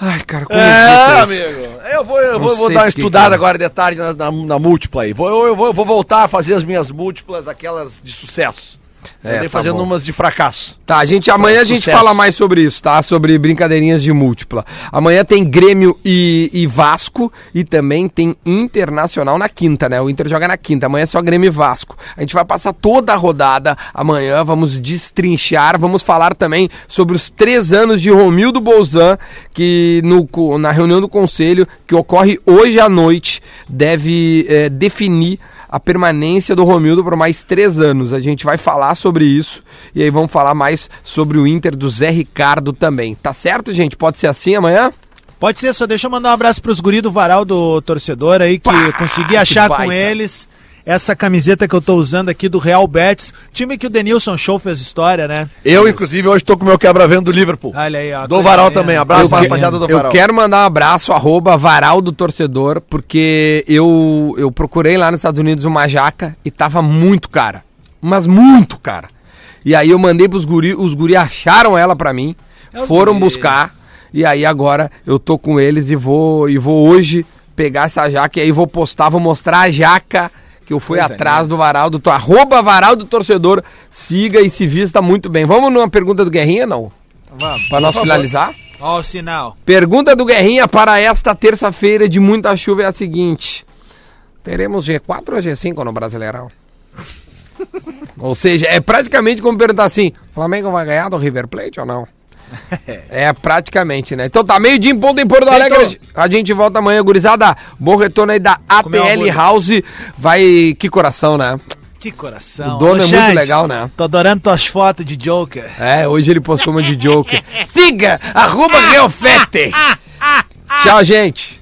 [SPEAKER 2] Ai, cara, como
[SPEAKER 4] É,
[SPEAKER 2] isso?
[SPEAKER 4] amigo. Eu vou, eu vou, vou dar uma estudada agora de tarde na, na, na múltipla aí. Vou, eu, eu vou, eu vou voltar a fazer as minhas múltiplas, aquelas de sucesso.
[SPEAKER 2] É,
[SPEAKER 4] Andei
[SPEAKER 2] tá
[SPEAKER 4] fazendo
[SPEAKER 2] bom.
[SPEAKER 4] umas de fracasso.
[SPEAKER 2] Tá, a gente, amanhã a gente
[SPEAKER 4] Sucesso.
[SPEAKER 2] fala mais sobre isso, tá? Sobre brincadeirinhas de múltipla. Amanhã tem Grêmio e, e Vasco e também tem Internacional na quinta, né? O Inter joga na quinta, amanhã é só Grêmio e Vasco. A gente vai passar toda a rodada amanhã, vamos destrinchar, vamos falar também sobre os três anos de Romildo Bolzan, que no, na reunião do conselho, que ocorre hoje à noite, deve eh, definir a permanência do Romildo por mais três anos. A gente vai falar sobre isso e aí vamos falar mais sobre o Inter do Zé Ricardo também. Tá certo, gente? Pode ser assim amanhã?
[SPEAKER 3] Pode ser, só deixa eu mandar um abraço pros guris do Varal do Torcedor aí, que
[SPEAKER 2] Pá,
[SPEAKER 3] consegui achar
[SPEAKER 2] que
[SPEAKER 3] com eles essa camiseta que eu tô usando aqui do Real Betis, time que o Denilson Show fez história, né?
[SPEAKER 4] Eu, inclusive, hoje tô com o meu quebra-vendo do Liverpool.
[SPEAKER 3] Olha aí, ó.
[SPEAKER 4] Do Varal também, abraço
[SPEAKER 2] eu,
[SPEAKER 4] pra rapaziada do
[SPEAKER 2] eu
[SPEAKER 4] Varal.
[SPEAKER 2] quero mandar um abraço, arroba Varal do Torcedor, porque eu, eu procurei lá nos Estados Unidos uma jaca e tava muito cara. Mas muito cara. E aí eu mandei pros guri, os guri acharam ela pra mim,
[SPEAKER 3] É os
[SPEAKER 2] foram
[SPEAKER 3] guri.
[SPEAKER 2] buscar, e aí agora eu tô com eles e vou, e vou hoje pegar essa jaca e aí vou postar, vou mostrar a jaca que eu fui
[SPEAKER 3] Coisa
[SPEAKER 2] atrás do Varal do Tor- arroba Varal do Torcedor, siga e se vista muito bem. Vamos numa pergunta do Guerrinha, não?
[SPEAKER 3] Vamos.
[SPEAKER 2] Pra nós finalizar?
[SPEAKER 3] Ó o sinal.
[SPEAKER 2] Pergunta do Guerrinha para esta terça-feira de muita chuva é a seguinte: teremos G4 ou G5 no Brasileirão? ou seja, é praticamente como perguntar assim: Flamengo vai ganhar do River Plate ou não? É praticamente, né? Então tá meio dia em ponto em Porto Alegre. A gente volta amanhã, gurizada. Bom retorno aí da ATL. House. Vai. Que coração, né?
[SPEAKER 3] Que coração.
[SPEAKER 2] O dono
[SPEAKER 3] Ô,
[SPEAKER 2] é muito legal, né?
[SPEAKER 3] Tô adorando tuas fotos de Joker.
[SPEAKER 2] É, hoje ele postou uma de Joker. Siga, arroba Reofete. Tchau, gente.